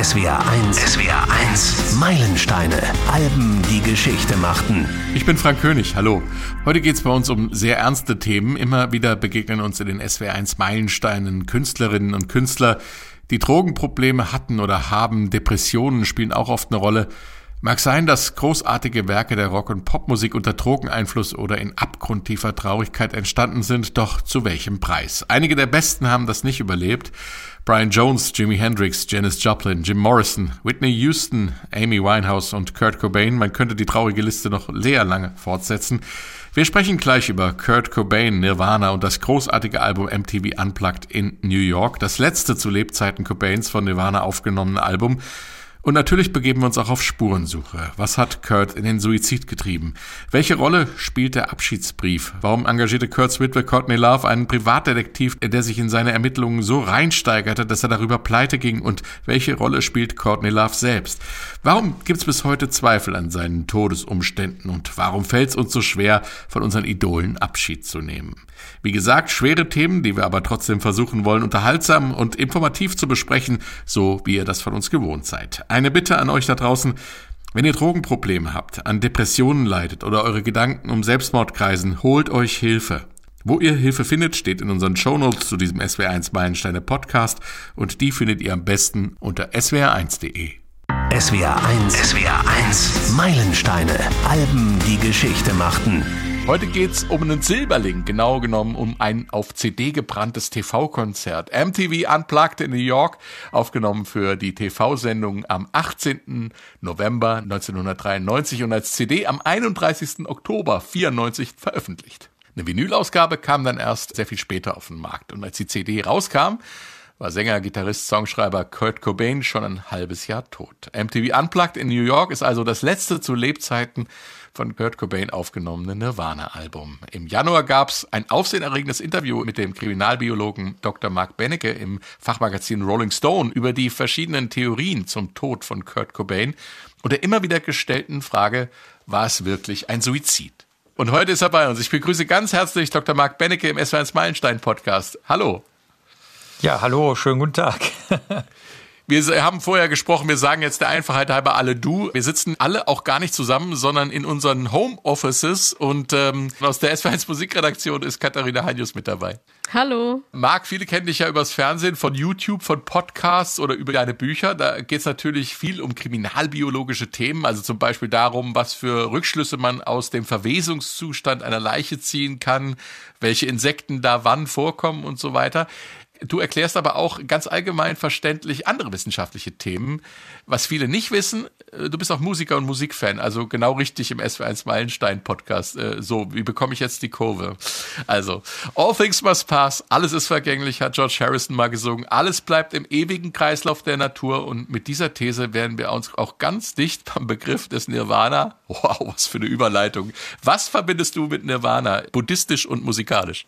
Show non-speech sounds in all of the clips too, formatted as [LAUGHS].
SWR 1, SWR 1, Meilensteine, Alben, die Geschichte machten. Ich bin Frank König, hallo. Heute geht es bei uns um sehr ernste Themen. Immer wieder begegnen uns in den SWR 1 Meilensteinen Künstlerinnen und Künstler, die Drogenprobleme hatten oder haben. Depressionen spielen auch oft eine Rolle. Mag sein, dass großartige Werke der Rock- und Popmusik unter Drogeneinfluss oder in abgrundtiefer Traurigkeit entstanden sind, doch zu welchem Preis? Einige der Besten haben das nicht überlebt. Brian Jones, Jimi Hendrix, Janis Joplin, Jim Morrison, Whitney Houston, Amy Winehouse und Kurt Cobain. Man könnte die traurige Liste noch sehr lange fortsetzen. Wir sprechen gleich über Kurt Cobain, Nirvana und das großartige Album MTV Unplugged in New York, das letzte zu Lebzeiten Cobains von Nirvana aufgenommene Album. Und natürlich begeben wir uns auch auf Spurensuche. Was hat Kurt in den Suizid getrieben? Welche Rolle spielt der Abschiedsbrief? Warum engagierte Kurt's Witwe Courtney Love einen Privatdetektiv, der sich in seine Ermittlungen so reinsteigerte, dass er darüber pleite ging? Und welche Rolle spielt Courtney Love selbst? Warum gibt es bis heute Zweifel an seinen Todesumständen? Und warum fällt es uns so schwer, von unseren Idolen Abschied zu nehmen? Wie gesagt, schwere Themen, die wir aber trotzdem versuchen wollen, unterhaltsam und informativ zu besprechen, so wie ihr das von uns gewohnt seid. Eine Bitte an euch da draußen, wenn ihr Drogenprobleme habt, an Depressionen leidet oder eure Gedanken um Selbstmord kreisen, holt euch Hilfe. Wo ihr Hilfe findet, steht in unseren Shownotes zu diesem SWR1 Meilensteine Podcast und die findet ihr am besten unter swr1.de. SWR 1, SWR 1, Meilensteine, Alben, die Geschichte machten. Heute geht's um einen Silberling, genau genommen um ein auf CD gebranntes TV-Konzert. MTV Unplugged in New York, aufgenommen für die TV-Sendung am 18. November 1993 und als CD am 31. Oktober 94 veröffentlicht. Eine Vinylausgabe kam dann erst sehr viel später auf den Markt und als die CD rauskam, war Sänger, Gitarrist, Songschreiber Kurt Cobain schon ein halbes Jahr tot. MTV Unplugged in New York ist also das letzte zu Lebzeiten von Kurt Cobain aufgenommene Nirvana-Album. Im Januar gab es ein aufsehenerregendes Interview mit dem Kriminalbiologen Dr. Mark Benecke im Fachmagazin Rolling Stone über die verschiedenen Theorien zum Tod von Kurt Cobain und der immer wieder gestellten Frage, war es wirklich ein Suizid? Und heute ist er bei uns. Ich begrüße ganz herzlich Dr. Mark Benecke im S1 Meilenstein Podcast. Hallo. Ja, hallo, schönen guten Tag. [LAUGHS] Wir haben vorher gesprochen, wir sagen jetzt der Einfachheit halber alle du. Wir sitzen alle auch gar nicht zusammen, sondern in unseren Home Offices und ähm, aus der S1 Musikredaktion ist Katharina Heinjus mit dabei. Hallo. Marc, viele kennen dich ja übers Fernsehen, von YouTube, von Podcasts oder über deine Bücher. Da geht es natürlich viel um kriminalbiologische Themen, also zum Beispiel darum, was für Rückschlüsse man aus dem Verwesungszustand einer Leiche ziehen kann, welche Insekten da wann vorkommen und so weiter. Du erklärst aber auch ganz allgemein verständlich andere wissenschaftliche Themen. Was viele nicht wissen, äh, du bist auch Musiker und Musikfan, also genau richtig im SW1 Meilenstein Podcast. Äh, so, wie bekomme ich jetzt die Kurve? Also, All Things Must Pass, alles ist vergänglich, hat George Harrison mal gesungen. Alles bleibt im ewigen Kreislauf der Natur und mit dieser These werden wir uns auch ganz dicht beim Begriff des Nirvana. Wow, was für eine Überleitung. Was verbindest du mit Nirvana, buddhistisch und musikalisch?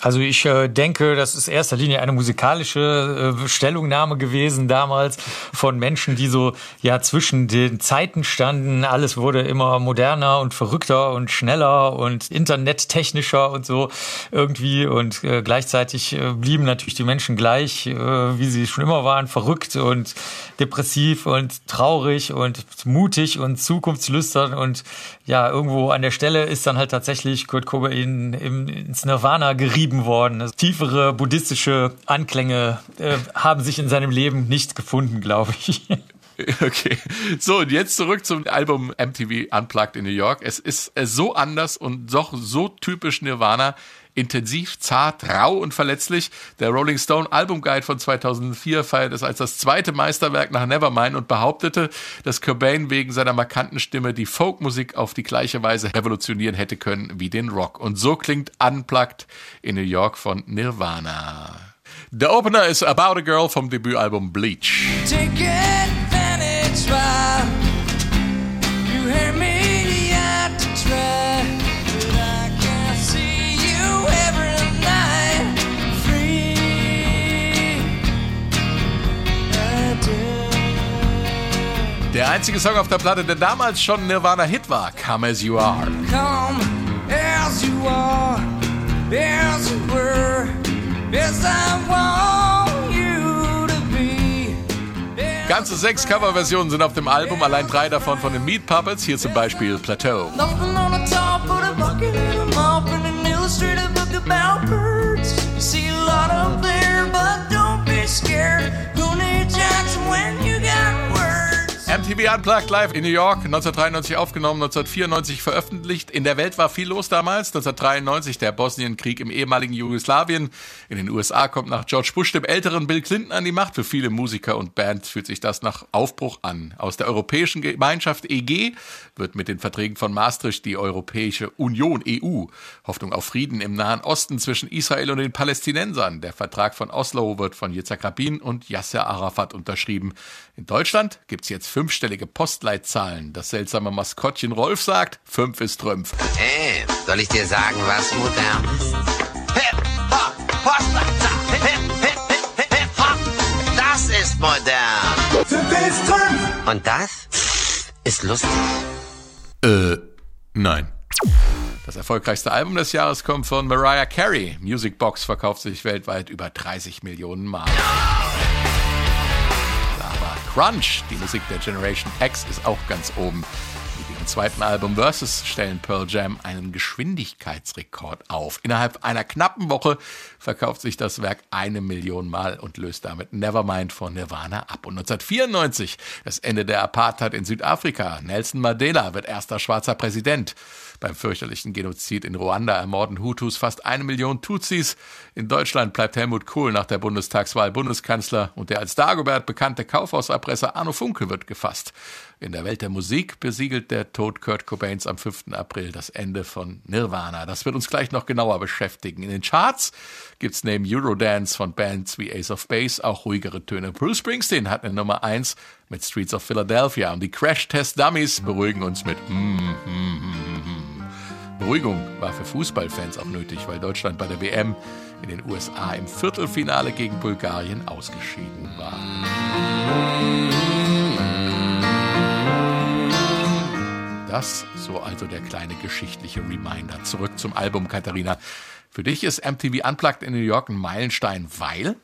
Also ich äh, denke, das ist erster Linie eine musikalische äh, Stellungnahme gewesen damals von Menschen, die so ja zwischen den Zeiten standen. Alles wurde immer moderner und verrückter und schneller und internettechnischer und so irgendwie. Und äh, gleichzeitig äh, blieben natürlich die Menschen gleich, äh, wie sie schon immer waren, verrückt und depressiv und traurig und mutig und zukunftslüstern. Und ja, irgendwo an der Stelle ist dann halt tatsächlich Kurt Cobain im, ins Nirvana gerieben worden. Also tiefere buddhistische Anklänge äh, haben sich in seinem Leben nicht gefunden, glaube ich. [LAUGHS] [LAUGHS] Okay. So, und jetzt zurück zum Album MTV Unplugged in New York. Es ist so anders und doch so typisch Nirvana intensiv, zart, rau und verletzlich. Der Rolling Stone Album Guide von 2004 feiert es als das zweite Meisterwerk nach Nevermind und behauptete, dass Cobain wegen seiner markanten Stimme die Folkmusik auf die gleiche Weise revolutionieren hätte können wie den Rock. Und so klingt Unplugged in New York von Nirvana. Der Opener ist About a Girl vom Debütalbum Bleach. Take Der einzige Song auf der Platte, der damals schon Nirvana-Hit war, Come As You Are. Come as you are, as you were, as I want you to be. Ganze sechs Coverversionen sind auf dem Album, allein drei davon von den Meat Puppets, hier zum Beispiel Plateau. Nothing on the top bucket and a mop and an illustrated book about birds. MTV Unplugged live in New York, 1993 aufgenommen, 1994 veröffentlicht. In der Welt war viel los damals. 1993 der Bosnienkrieg im ehemaligen Jugoslawien. In den USA kommt nach George Bush, dem älteren Bill Clinton, an die Macht. Für viele Musiker und Bands fühlt sich das nach Aufbruch an. Aus der Europäischen Gemeinschaft EG wird mit den Verträgen von Maastricht die Europäische Union EU. Hoffnung auf Frieden im Nahen Osten zwischen Israel und den Palästinensern. Der Vertrag von Oslo wird von Yitzhak Rabin und Yasser Arafat unterschrieben. In Deutschland gibt's jetzt fünfstellige Postleitzahlen. Das seltsame Maskottchen Rolf sagt, fünf ist Trümpf. Hey, soll ich dir sagen, was modern ist? Hip, hop, Postleitzahl. Hip, hip, hip, hip, hop. Das ist modern. Und das ist lustig. Äh, nein. Das erfolgreichste Album des Jahres kommt von Mariah Carey. Music Box verkauft sich weltweit über 30 Millionen Mal. Aber Crunch, die Musik der Generation X, ist auch ganz oben. Mit ihrem zweiten Album Versus stellen Pearl Jam einen Geschwindigkeitsrekord auf. Innerhalb einer knappen Woche verkauft sich das Werk eine Million Mal und löst damit Nevermind von Nirvana ab. Und 1994, das Ende der Apartheid in Südafrika. Nelson Mandela wird erster schwarzer Präsident. Beim fürchterlichen Genozid in Ruanda ermorden Hutus fast eine Million Tutsis. In Deutschland bleibt Helmut Kohl nach der Bundestagswahl Bundeskanzler und der als Dagobert bekannte Kaufhauserpresser Arno Funke wird gefasst. In der Welt der Musik besiegelt der Tod Kurt Cobains am 5. April das Ende von Nirvana. Das wird uns gleich noch genauer beschäftigen. In den Charts gibt's neben Eurodance von Bands wie Ace of Base auch ruhigere Töne. Bruce Springsteen hat eine Nummer 1 mit Streets of Philadelphia und die Crash Test Dummies beruhigen uns mit mm, mm, mm, mm. Beruhigung war für Fußballfans auch nötig, weil Deutschland bei der WM in den USA im Viertelfinale gegen Bulgarien ausgeschieden war. Das so also der kleine geschichtliche Reminder. Zurück zum Album, Katharina. Für dich ist MTV Unplugged in New York ein Meilenstein, weil?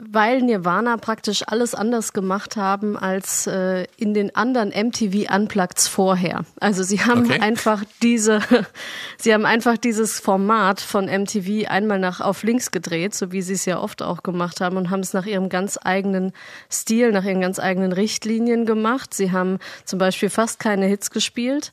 Weil Nirvana praktisch alles anders gemacht haben als äh, in den anderen MTV Unpluggeds vorher. Also sie haben Okay. einfach diese, [LAUGHS] sie haben einfach dieses Format von MTV einmal nach auf links gedreht, so wie sie es ja oft auch gemacht haben und haben es nach ihrem ganz eigenen Stil, nach ihren ganz eigenen Richtlinien gemacht. Sie haben zum Beispiel fast keine Hits gespielt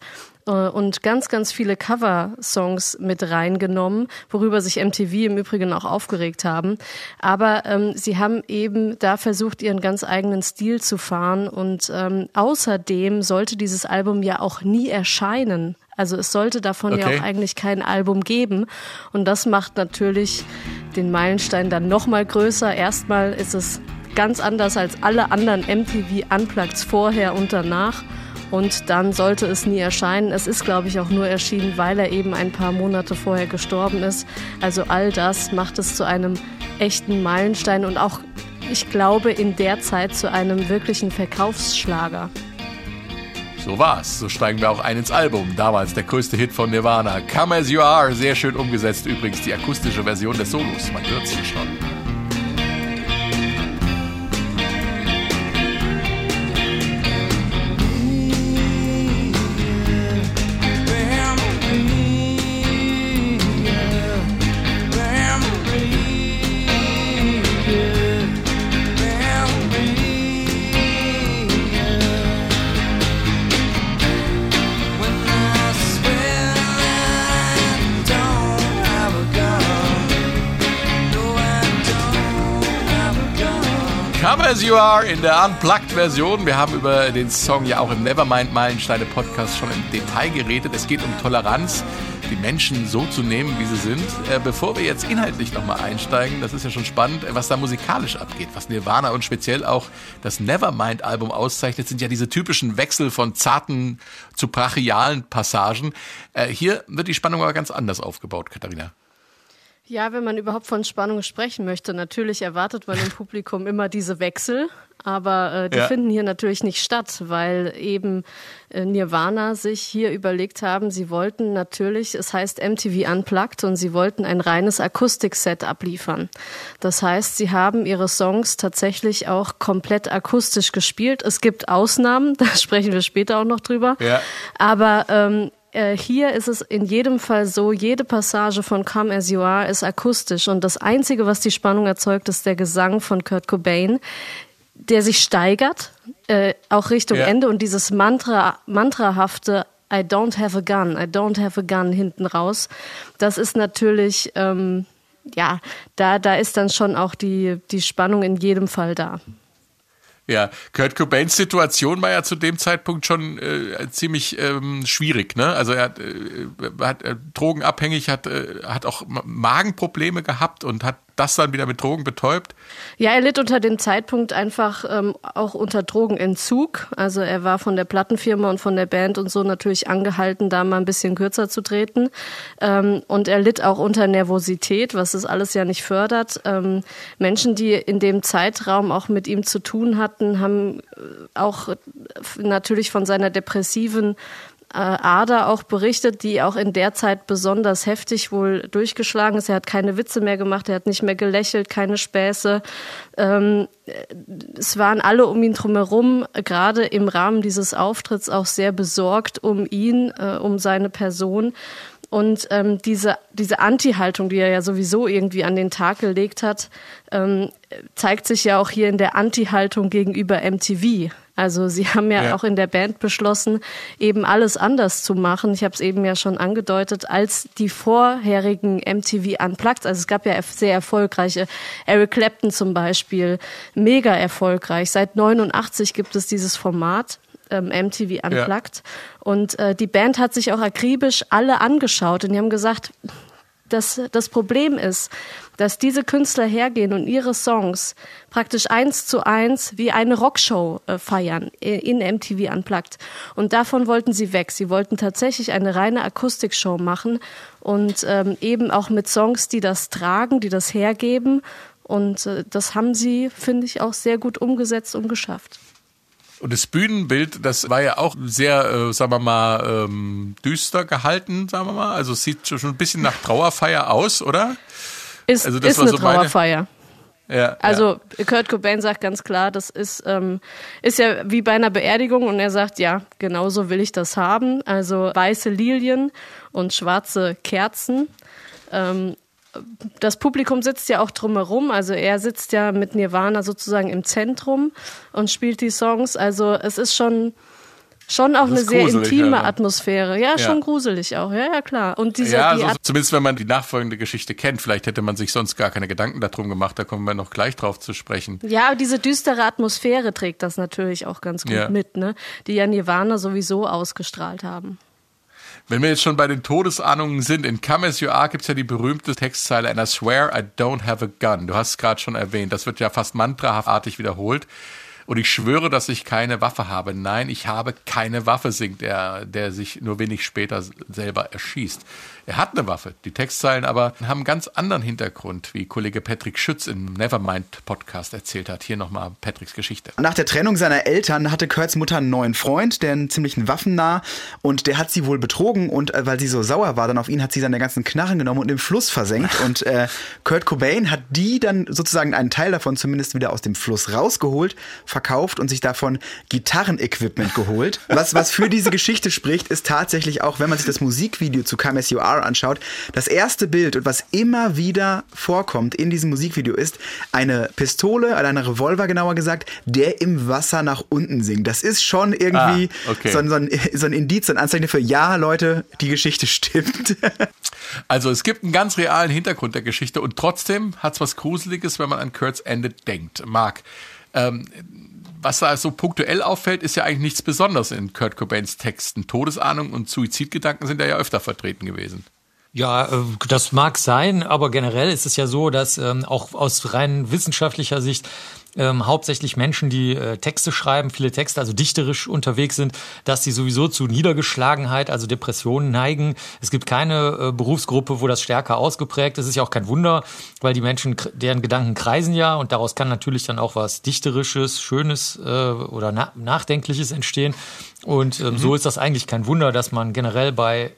und ganz, ganz viele Cover-Songs mit reingenommen, worüber sich MTV im Übrigen auch aufgeregt haben. Aber ähm, sie haben eben da versucht, ihren ganz eigenen Stil zu fahren und ähm, außerdem sollte dieses Album ja auch nie erscheinen. Also es sollte davon ja Okay. auch eigentlich kein Album geben. Und das macht natürlich den Meilenstein dann nochmal größer. Erstmal ist es ganz anders als alle anderen MTV Unpluggeds vorher und danach. Und dann sollte es nie erscheinen. Es ist, glaube ich, auch nur erschienen, weil er eben ein paar Monate vorher gestorben ist. Also all das macht es zu einem echten Meilenstein und auch, ich glaube, in der Zeit zu einem wirklichen Verkaufsschlager. So war's. So steigen wir auch ein ins Album. Damals der größte Hit von Nirvana. Come As You Are. Sehr schön umgesetzt übrigens die akustische Version des Solos. Man hört's hier schon. You Are in der Unplugged-Version. Wir haben über den Song ja auch im Nevermind Meilensteine Podcast schon im Detail geredet. Es geht um Toleranz, die Menschen so zu nehmen, wie sie sind. Äh, bevor wir jetzt inhaltlich nochmal einsteigen, das ist ja schon spannend, äh, was da musikalisch abgeht. Was Nirvana und speziell auch das Nevermind-Album auszeichnet, sind ja diese typischen Wechsel von zarten zu brachialen Passagen. Äh, hier wird die Spannung aber ganz anders aufgebaut, Katharina. Ja, wenn man überhaupt von Spannung sprechen möchte, natürlich erwartet man im [LAUGHS] Publikum immer diese Wechsel. aber äh, die Ja. finden hier natürlich nicht statt, weil eben äh, Nirvana sich hier überlegt haben, sie wollten natürlich, es heißt MTV Unplugged und sie wollten ein reines Akustikset abliefern. Das heißt, sie haben ihre Songs tatsächlich auch komplett akustisch gespielt. Es gibt Ausnahmen, [LAUGHS] da sprechen wir später auch noch drüber. Ja. Aber ähm, äh, hier ist es in jedem Fall so, jede Passage von Come As You Are ist akustisch und das Einzige, was die Spannung erzeugt, ist der Gesang von Kurt Cobain, der sich steigert, äh, auch Richtung Ja. Ende und dieses Mantra, mantrahafte I don't have a gun, I don't have a gun hinten raus, das ist natürlich, ähm, ja, da, da ist dann schon auch die, die Spannung in jedem Fall da. Ja, Kurt Cobains Situation war ja zu dem Zeitpunkt schon äh, ziemlich ähm, schwierig. Ne? Also er hat, äh, hat äh, drogenabhängig, hat, äh, hat auch Ma- Magenprobleme gehabt und hat das dann wieder mit Drogen betäubt. Ja, er litt unter dem Zeitpunkt einfach ähm, auch unter Drogenentzug. Also er war von der Plattenfirma und von der Band und so natürlich angehalten, da mal ein bisschen kürzer zu treten. Ähm, und er litt auch unter Nervosität, was das alles ja nicht fördert. Ähm, Menschen, die in dem Zeitraum auch mit ihm zu tun hatten, haben äh, auch natürlich von seiner depressiven Ader auch berichtet, die auch in der Zeit besonders heftig wohl durchgeschlagen ist. Er hat keine Witze mehr gemacht, er hat nicht mehr gelächelt, keine Späße. Ähm, es waren alle um ihn drumherum, gerade im Rahmen dieses Auftritts, auch sehr besorgt um ihn, äh, um seine Person. Und ähm, diese, diese Anti-Haltung, die er ja sowieso irgendwie an den Tag gelegt hat, ähm, zeigt sich ja auch hier in der Anti-Haltung gegenüber MTV. Also sie [LAUGHS] haben ja, Ja. auch in der Band beschlossen, eben alles anders zu machen. Ich habe es eben ja schon angedeutet, als die vorherigen MTV Unplugged. Also es gab ja sehr erfolgreiche, Eric Clapton zum Beispiel, mega erfolgreich. Seit 89 gibt es dieses Format. Ähm, MTV Unplugged. Und äh, die Band hat sich auch akribisch alle angeschaut und die haben gesagt, das, das Problem ist, dass diese Künstler hergehen und ihre Songs praktisch eins zu eins wie eine Rockshow äh, feiern äh, in MTV Unplugged. Und davon wollten sie weg. Sie wollten tatsächlich eine reine Akustikshow machen und ähm, eben auch mit Songs, die das tragen, die das hergeben. Und äh, das haben sie, finde ich, auch sehr gut umgesetzt und geschafft. Und das Bühnenbild, das war ja auch sehr, äh, sagen wir mal, ähm, düster gehalten, sagen wir mal. Also es sieht schon ein bisschen nach Trauerfeier aus, oder? Ist, Also das ist war eine so Trauerfeier. Ja, Also Kurt Cobain sagt ganz klar, das ist, ähm, ist ja wie bei einer Beerdigung und er sagt, ja, genauso will ich das haben. Also weiße Lilien und schwarze Kerzen. Ähm, das Publikum sitzt ja auch drumherum, also er sitzt ja mit Nirvana sozusagen im Zentrum und spielt die Songs. Also es ist schon schon auch eine sehr intime ja. Atmosphäre. Ja, Ja. schon gruselig auch. Ja, ja, klar. Und diese ja, die zumindest wenn man die nachfolgende Geschichte kennt. Vielleicht hätte man sich sonst gar keine Gedanken darum gemacht. Da kommen wir noch gleich drauf zu sprechen. Ja, diese düstere Atmosphäre trägt das natürlich auch ganz gut mit, ne? Die ja Nirvana sowieso ausgestrahlt haben. Wenn wir jetzt schon bei den Todesahnungen sind, in Come As You Are gibt es ja die berühmte Textzeile And I swear I don't have a gun. Du hast es gerade schon erwähnt. Das wird ja fast mantraartig wiederholt. Und ich schwöre, dass ich keine Waffe habe. Nein, ich habe keine Waffe, singt er, der sich nur wenig später selber erschießt. Er hat eine Waffe. Die Textzeilen aber haben einen ganz anderen Hintergrund, wie Kollege Patrick Schütz im Nevermind Podcast erzählt hat. Hier nochmal Patricks Geschichte. Nach der Trennung seiner Eltern hatte Kurts Mutter einen neuen Freund, der einen ziemlichen Waffennah und der hat sie wohl betrogen und äh, weil sie so sauer war dann auf ihn, hat sie seine ganzen Knarren genommen und im Fluss versenkt [LAUGHS] und äh, Kurt Cobain hat die dann sozusagen einen Teil davon zumindest wieder aus dem Fluss rausgeholt, verkauft und sich davon Gitarrenequipment geholt. Was, was für diese Geschichte spricht, ist tatsächlich auch, wenn man sich das Musikvideo zu Come As You Are anschaut, das erste Bild und was immer wieder vorkommt in diesem Musikvideo ist eine Pistole, oder eine Revolver genauer gesagt, der im Wasser nach unten sinkt. Das ist schon irgendwie Ah, okay. so, ein, so, ein, so ein Indiz, so ein Anzeichen für, ja, Leute, die Geschichte stimmt. Also es gibt einen ganz realen Hintergrund der Geschichte und trotzdem hat es was Gruseliges, wenn man an Kurt's Ende denkt. Marc, ähm, was da so punktuell auffällt, ist ja eigentlich nichts Besonderes in Kurt Cobains Texten. Todesahnung und Suizidgedanken sind da ja öfter vertreten gewesen. Ja, äh, das mag sein, aber generell ist es ja so, dass ähm, auch aus rein wissenschaftlicher Sicht ähm, hauptsächlich Menschen, die äh, Texte schreiben, viele Texte, also dichterisch unterwegs sind, dass sie sowieso zu Niedergeschlagenheit, also Depressionen neigen. Es gibt keine äh, Berufsgruppe, wo das stärker ausgeprägt ist. Es ist ja auch kein Wunder, weil die Menschen, deren Gedanken kreisen ja und daraus kann natürlich dann auch was Dichterisches, Schönes äh, oder na Nachdenkliches entstehen. Und ähm, mhm. so ist das eigentlich kein Wunder, dass man generell bei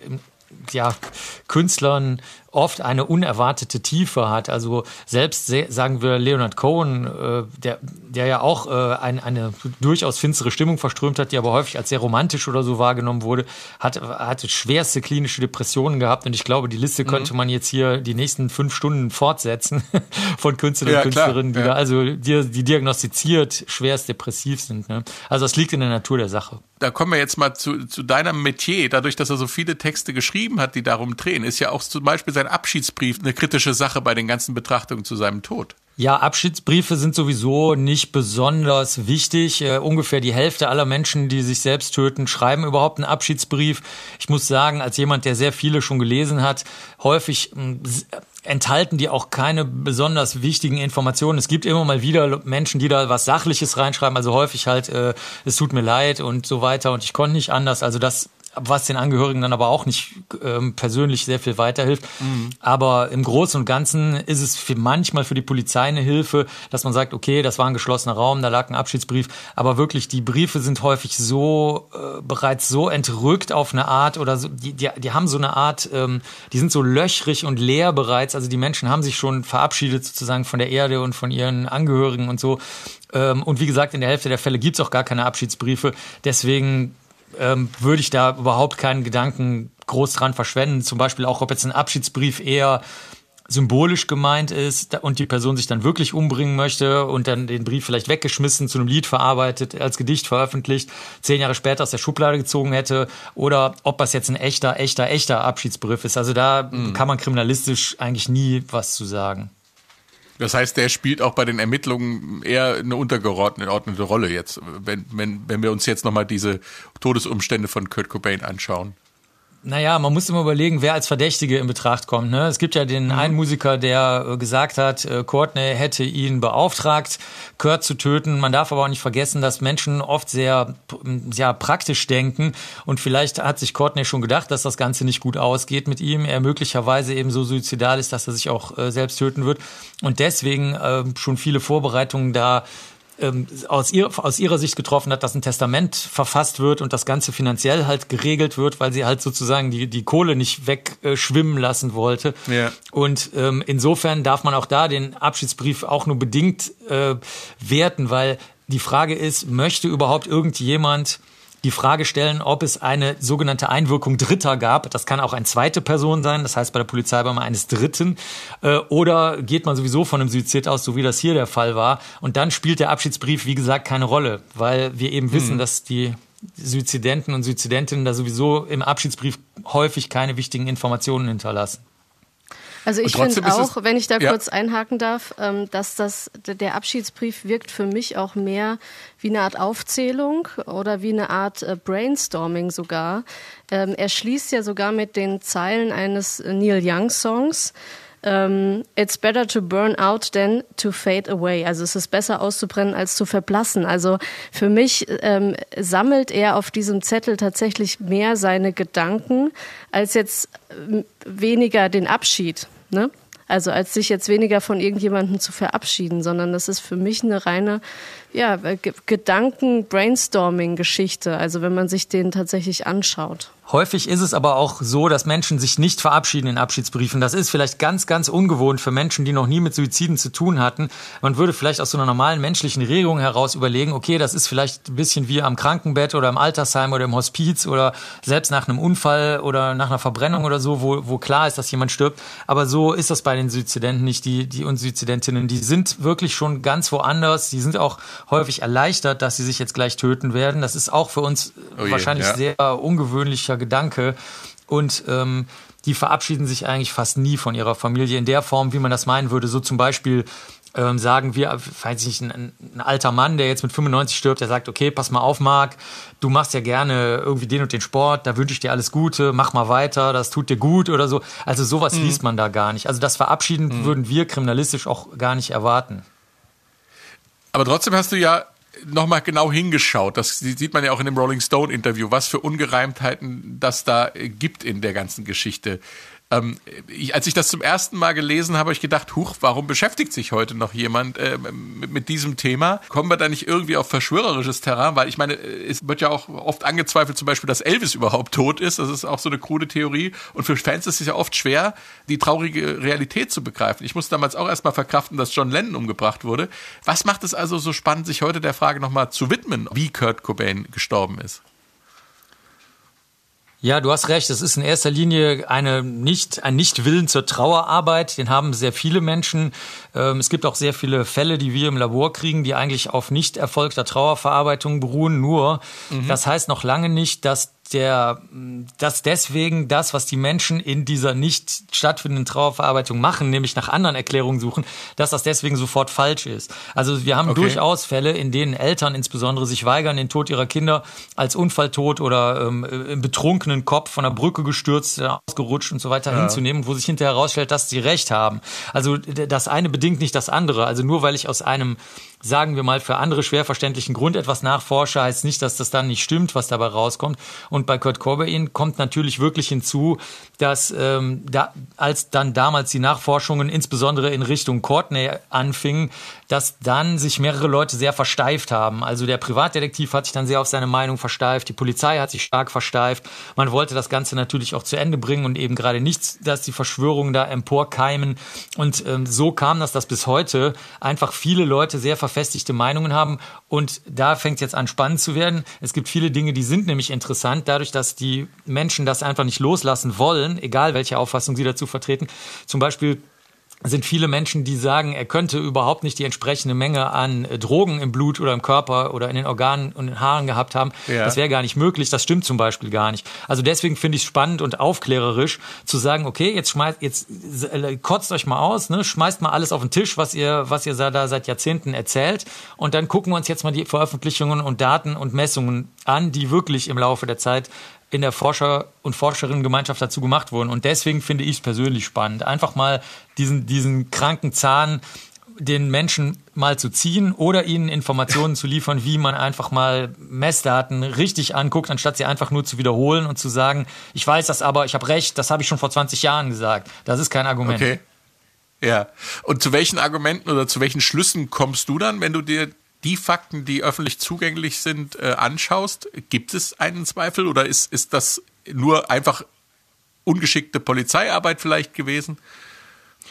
ja, Künstlern oft eine unerwartete Tiefe hat. Also selbst sagen wir Leonard Cohen, äh, der, der ja auch äh, ein, eine durchaus finstere Stimmung verströmt hat, die aber häufig als sehr romantisch oder so wahrgenommen wurde, hat, hatte schwerste klinische Depressionen gehabt. Und ich glaube, die Liste mhm. könnte man jetzt hier die nächsten fünf Stunden fortsetzen [LAUGHS] von Künstlern ja, und Künstlerinnen, die ja. da, also die, die diagnostiziert schwerst depressiv sind. Ne? Also das liegt in der Natur der Sache. Da kommen wir jetzt mal zu, zu deinem Metier. Dadurch, dass er so viele Texte geschrieben hat, die darum drehen, ist ja auch zum Beispiel sein Abschiedsbrief eine kritische Sache bei den ganzen Betrachtungen zu seinem Tod. Ja, Abschiedsbriefe sind sowieso nicht besonders wichtig. Uh, ungefähr die Hälfte aller Menschen, die sich selbst töten, schreiben überhaupt einen Abschiedsbrief. Ich muss sagen, als jemand, der sehr viele schon gelesen hat, häufig enthalten die auch keine besonders wichtigen Informationen. Es gibt immer mal wieder Menschen, die da was Sachliches reinschreiben, also häufig halt, äh, es tut mir leid und so weiter und ich konnte nicht anders. Also das was den Angehörigen dann aber auch nicht ähm, persönlich sehr viel weiterhilft. Mhm. Aber im Großen und Ganzen ist es für manchmal für die Polizei eine Hilfe, dass man sagt, okay, das war ein geschlossener Raum, da lag ein Abschiedsbrief. Aber wirklich, die Briefe sind häufig so äh, bereits so entrückt auf eine Art oder so, die, die, die haben so eine Art, ähm, die sind so löchrig und leer bereits. Also die Menschen haben sich schon verabschiedet sozusagen von der Erde und von ihren Angehörigen und so. Ähm, und wie gesagt, in der Hälfte der Fälle gibt's auch gar keine Abschiedsbriefe. Deswegen ähm, würde ich da überhaupt keinen Gedanken groß dran verschwenden. Zum Beispiel auch, ob jetzt ein Abschiedsbrief eher symbolisch gemeint ist und die Person sich dann wirklich umbringen möchte und dann den Brief vielleicht weggeschmissen, zu einem Lied verarbeitet, als Gedicht veröffentlicht, zehn Jahre später aus der Schublade gezogen hätte oder ob das jetzt ein echter, echter, echter Abschiedsbrief ist. Also da mhm. kann man kriminalistisch eigentlich nie was zu sagen. Das heißt, der spielt auch bei den Ermittlungen eher eine untergeordnete Rolle jetzt, wenn, wenn, wenn wir uns jetzt nochmal diese Todesumstände von Kurt Cobain anschauen. Naja, man muss immer überlegen, wer als Verdächtige in Betracht kommt. Ne? Es gibt ja den mhm. einen Musiker, der äh, gesagt hat, äh, Courtney hätte ihn beauftragt, Kurt zu töten. Man darf aber auch nicht vergessen, dass Menschen oft sehr, sehr praktisch denken. Und vielleicht hat sich Courtney schon gedacht, dass das Ganze nicht gut ausgeht mit ihm. Er möglicherweise eben so suizidal ist, dass er sich auch äh, selbst töten wird. Und deswegen äh, schon viele Vorbereitungen da ähm, aus, ihr, aus ihrer Sicht getroffen hat, dass ein Testament verfasst wird und das Ganze finanziell halt geregelt wird, weil sie halt sozusagen die, die Kohle nicht wegschwimmen äh, lassen wollte. Ja. Und ähm, insofern darf man auch da den Abschiedsbrief auch nur bedingt äh, werten, weil die Frage ist, möchte überhaupt irgendjemand die Frage stellen, ob es eine sogenannte Einwirkung Dritter gab. Das kann auch eine zweite Person sein, das heißt bei der Polizei bei eines Dritten. Äh, oder geht man sowieso von einem Suizid aus, so wie das hier der Fall war. Und dann spielt der Abschiedsbrief, wie gesagt, keine Rolle, weil wir eben wissen, hm. dass die Suizidenten und Suizidentinnen da sowieso im Abschiedsbrief häufig keine wichtigen Informationen hinterlassen. Also ich finde auch, wenn ich da ja. kurz einhaken darf, ähm, dass das der Abschiedsbrief wirkt für mich auch mehr wie eine Art Aufzählung oder wie eine Art äh, Brainstorming sogar. Ähm, er schließt ja sogar mit den Zeilen eines Neil Young Songs ähm, it's better to burn out than to fade away. Also es ist besser auszubrennen als zu verblassen. Also für mich ähm, sammelt er auf diesem Zettel tatsächlich mehr seine Gedanken als jetzt äh, weniger den Abschied. Ne? Also als sich jetzt weniger von irgendjemandem zu verabschieden, sondern das ist für mich eine reine ja, Gedanken-Brainstorming-Geschichte. Also wenn man sich den tatsächlich anschaut. Häufig ist es aber auch so, dass Menschen sich nicht verabschieden in Abschiedsbriefen. Das ist vielleicht ganz, ganz ungewohnt für Menschen, die noch nie mit Suiziden zu tun hatten. Man würde vielleicht aus so einer normalen menschlichen Regung heraus überlegen, okay, das ist vielleicht ein bisschen wie am Krankenbett oder im Altersheim oder im Hospiz oder selbst nach einem Unfall oder nach einer Verbrennung oder so, wo, wo klar ist, dass jemand stirbt. Aber so ist das bei den Suizidenten nicht. Die, die und die sind wirklich schon ganz woanders. Die sind auch häufig erleichtert, dass sie sich jetzt gleich töten werden. Das ist auch für uns oh je, wahrscheinlich ja. sehr ungewöhnlicher Gedanke. Und ähm, die verabschieden sich eigentlich fast nie von ihrer Familie in der Form, wie man das meinen würde. So zum Beispiel ähm, sagen wir, weiß ich nicht, ein, ein, alter Mann, der jetzt mit 95 stirbt, der sagt, okay, pass mal auf, Marc, du machst ja gerne irgendwie den und den Sport, da wünsche ich dir alles Gute, mach mal weiter, das tut dir gut oder so. Also sowas mhm. liest man da gar nicht. Also das Verabschieden mhm. würden wir kriminalistisch auch gar nicht erwarten. Aber trotzdem hast du ja nochmal genau hingeschaut. Das sieht man ja auch in dem Rolling Stone Interview, was für Ungereimtheiten das da äh, gibt in der ganzen Geschichte. Ähm, ich, als ich das zum ersten Mal gelesen habe, habe ich gedacht, huch, warum beschäftigt sich heute noch jemand äh, mit, mit, diesem Thema? Kommen wir da nicht irgendwie auf verschwörerisches Terrain? Weil ich meine, äh, es wird ja auch oft angezweifelt, zum Beispiel, dass Elvis überhaupt tot ist. Das ist auch so eine krude Theorie. Und für Fans ist es ja oft schwer, die traurige Realität zu begreifen. Ich musste damals auch erstmal verkraften, dass John Lennon umgebracht wurde. Was macht es also so spannend, sich heute der Frage nochmal zu widmen, wie Kurt Cobain gestorben ist? Ja, du hast recht. Es ist in erster Linie eine nicht, ein Nichtwillen zur Trauerarbeit. Den haben sehr viele Menschen. Ähm, es gibt auch sehr viele Fälle, die wir im Labor kriegen, die eigentlich auf nicht erfolgter Trauerverarbeitung beruhen. Nur, mhm. das heißt noch lange nicht, dass der, dass deswegen das, was die Menschen in dieser nicht stattfindenden Trauerverarbeitung machen, nämlich nach anderen Erklärungen suchen, dass das deswegen sofort falsch ist. Also wir haben okay. durchaus Fälle, in denen Eltern insbesondere sich weigern, den Tod ihrer Kinder als Unfalltod oder ähm, im betrunkenen Kopf von der Brücke gestürzt, äh, ausgerutscht und so weiter ja. hinzunehmen, wo sich hinterher herausstellt, dass sie recht haben. Also das eine bedingt nicht das andere. Also nur weil ich aus einem sagen wir mal, für andere schwer verständlichen Grund etwas nachforsche, heißt nicht, dass das dann nicht stimmt, was dabei rauskommt. Und bei Kurt Cobain kommt natürlich wirklich hinzu, dass ähm, da, als dann damals die Nachforschungen insbesondere in Richtung Courtney anfingen, dass dann sich mehrere Leute sehr versteift haben. Also der Privatdetektiv hat sich dann sehr auf seine Meinung versteift, die Polizei hat sich stark versteift. Man wollte das Ganze natürlich auch zu Ende bringen und eben gerade nichts, dass die Verschwörungen da emporkeimen. Und ähm, so kam das, dass bis heute einfach viele Leute sehr verfestigte Meinungen haben. Und da fängt es jetzt an spannend zu werden. Es gibt viele Dinge, die sind nämlich interessant, dadurch, dass die Menschen das einfach nicht loslassen wollen, egal welche Auffassung sie dazu vertreten. Zum Beispiel sind viele Menschen, die sagen, er könnte überhaupt nicht die entsprechende Menge an äh, Drogen im Blut oder im Körper oder in den Organen und den Haaren gehabt haben. Ja. Das wäre gar nicht möglich. Das stimmt zum Beispiel gar nicht. Also deswegen finde ich es spannend und aufklärerisch zu sagen, okay, jetzt schmeißt, jetzt äh, kotzt euch mal aus, ne, schmeißt mal alles auf den Tisch, was ihr, was ihr da seit Jahrzehnten erzählt, und dann gucken wir uns jetzt mal die Veröffentlichungen und Daten und Messungen an, die wirklich im Laufe der Zeit in der Forscher- und Forscherinnengemeinschaft dazu gemacht wurden. Und deswegen finde ich es persönlich spannend, einfach mal diesen, diesen kranken Zahn den Menschen mal zu ziehen oder ihnen Informationen zu liefern, wie man einfach mal Messdaten richtig anguckt, anstatt sie einfach nur zu wiederholen und zu sagen, ich weiß das aber, ich habe recht, das habe ich schon vor 20 Jahren gesagt. Das ist kein Argument. Okay. Ja. Und zu welchen Argumenten oder zu welchen Schlüssen kommst du dann, wenn du dir die Fakten, die öffentlich zugänglich sind, äh, anschaust, gibt es einen Zweifel oder ist, ist das nur einfach ungeschickte Polizeiarbeit vielleicht gewesen?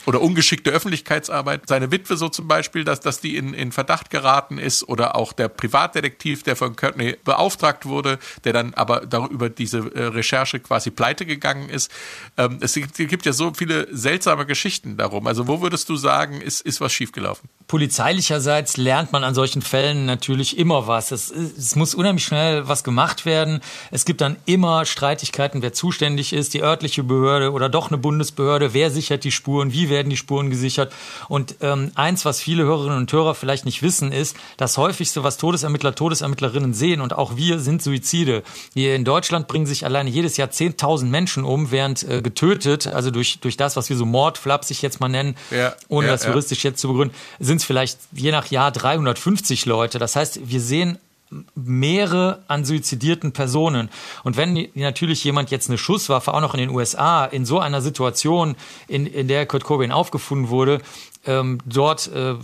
Oder ungeschickte Öffentlichkeitsarbeit. Seine Witwe so zum Beispiel, dass, dass die in, in Verdacht geraten ist oder auch der Privatdetektiv, der von Courtney beauftragt wurde, der dann aber darüber diese äh, Recherche quasi pleite gegangen ist. Ähm, es gibt, gibt ja so viele seltsame Geschichten darum. Also wo würdest du sagen, ist, ist was schiefgelaufen? Polizeilicherseits lernt man an solchen Fällen natürlich immer was. Es, es muss unheimlich schnell was gemacht werden. Es gibt dann immer Streitigkeiten, wer zuständig ist, die örtliche Behörde oder doch eine Bundesbehörde, wer sichert die Spuren, wie werden die Spuren gesichert. Und ähm, eins, was viele Hörerinnen und Hörer vielleicht nicht wissen, ist, das häufigste, was Todesermittler, Todesermittlerinnen sehen und auch wir, sind Suizide. Hier in Deutschland bringen sich alleine jedes Jahr 10.000 Menschen um, während äh, getötet, also durch, durch das, was wir so Mordflapsig jetzt mal nennen, ja, ohne ja, das juristisch ja. jetzt zu begründen, sind es vielleicht je nach Jahr 350 Leute. Das heißt, wir sehen Meere an suizidierten Personen. Und wenn natürlich jemand jetzt eine Schusswaffe, auch noch in den USA, in so einer Situation, in, in der Kurt Cobain aufgefunden wurde, ähm, dort äh,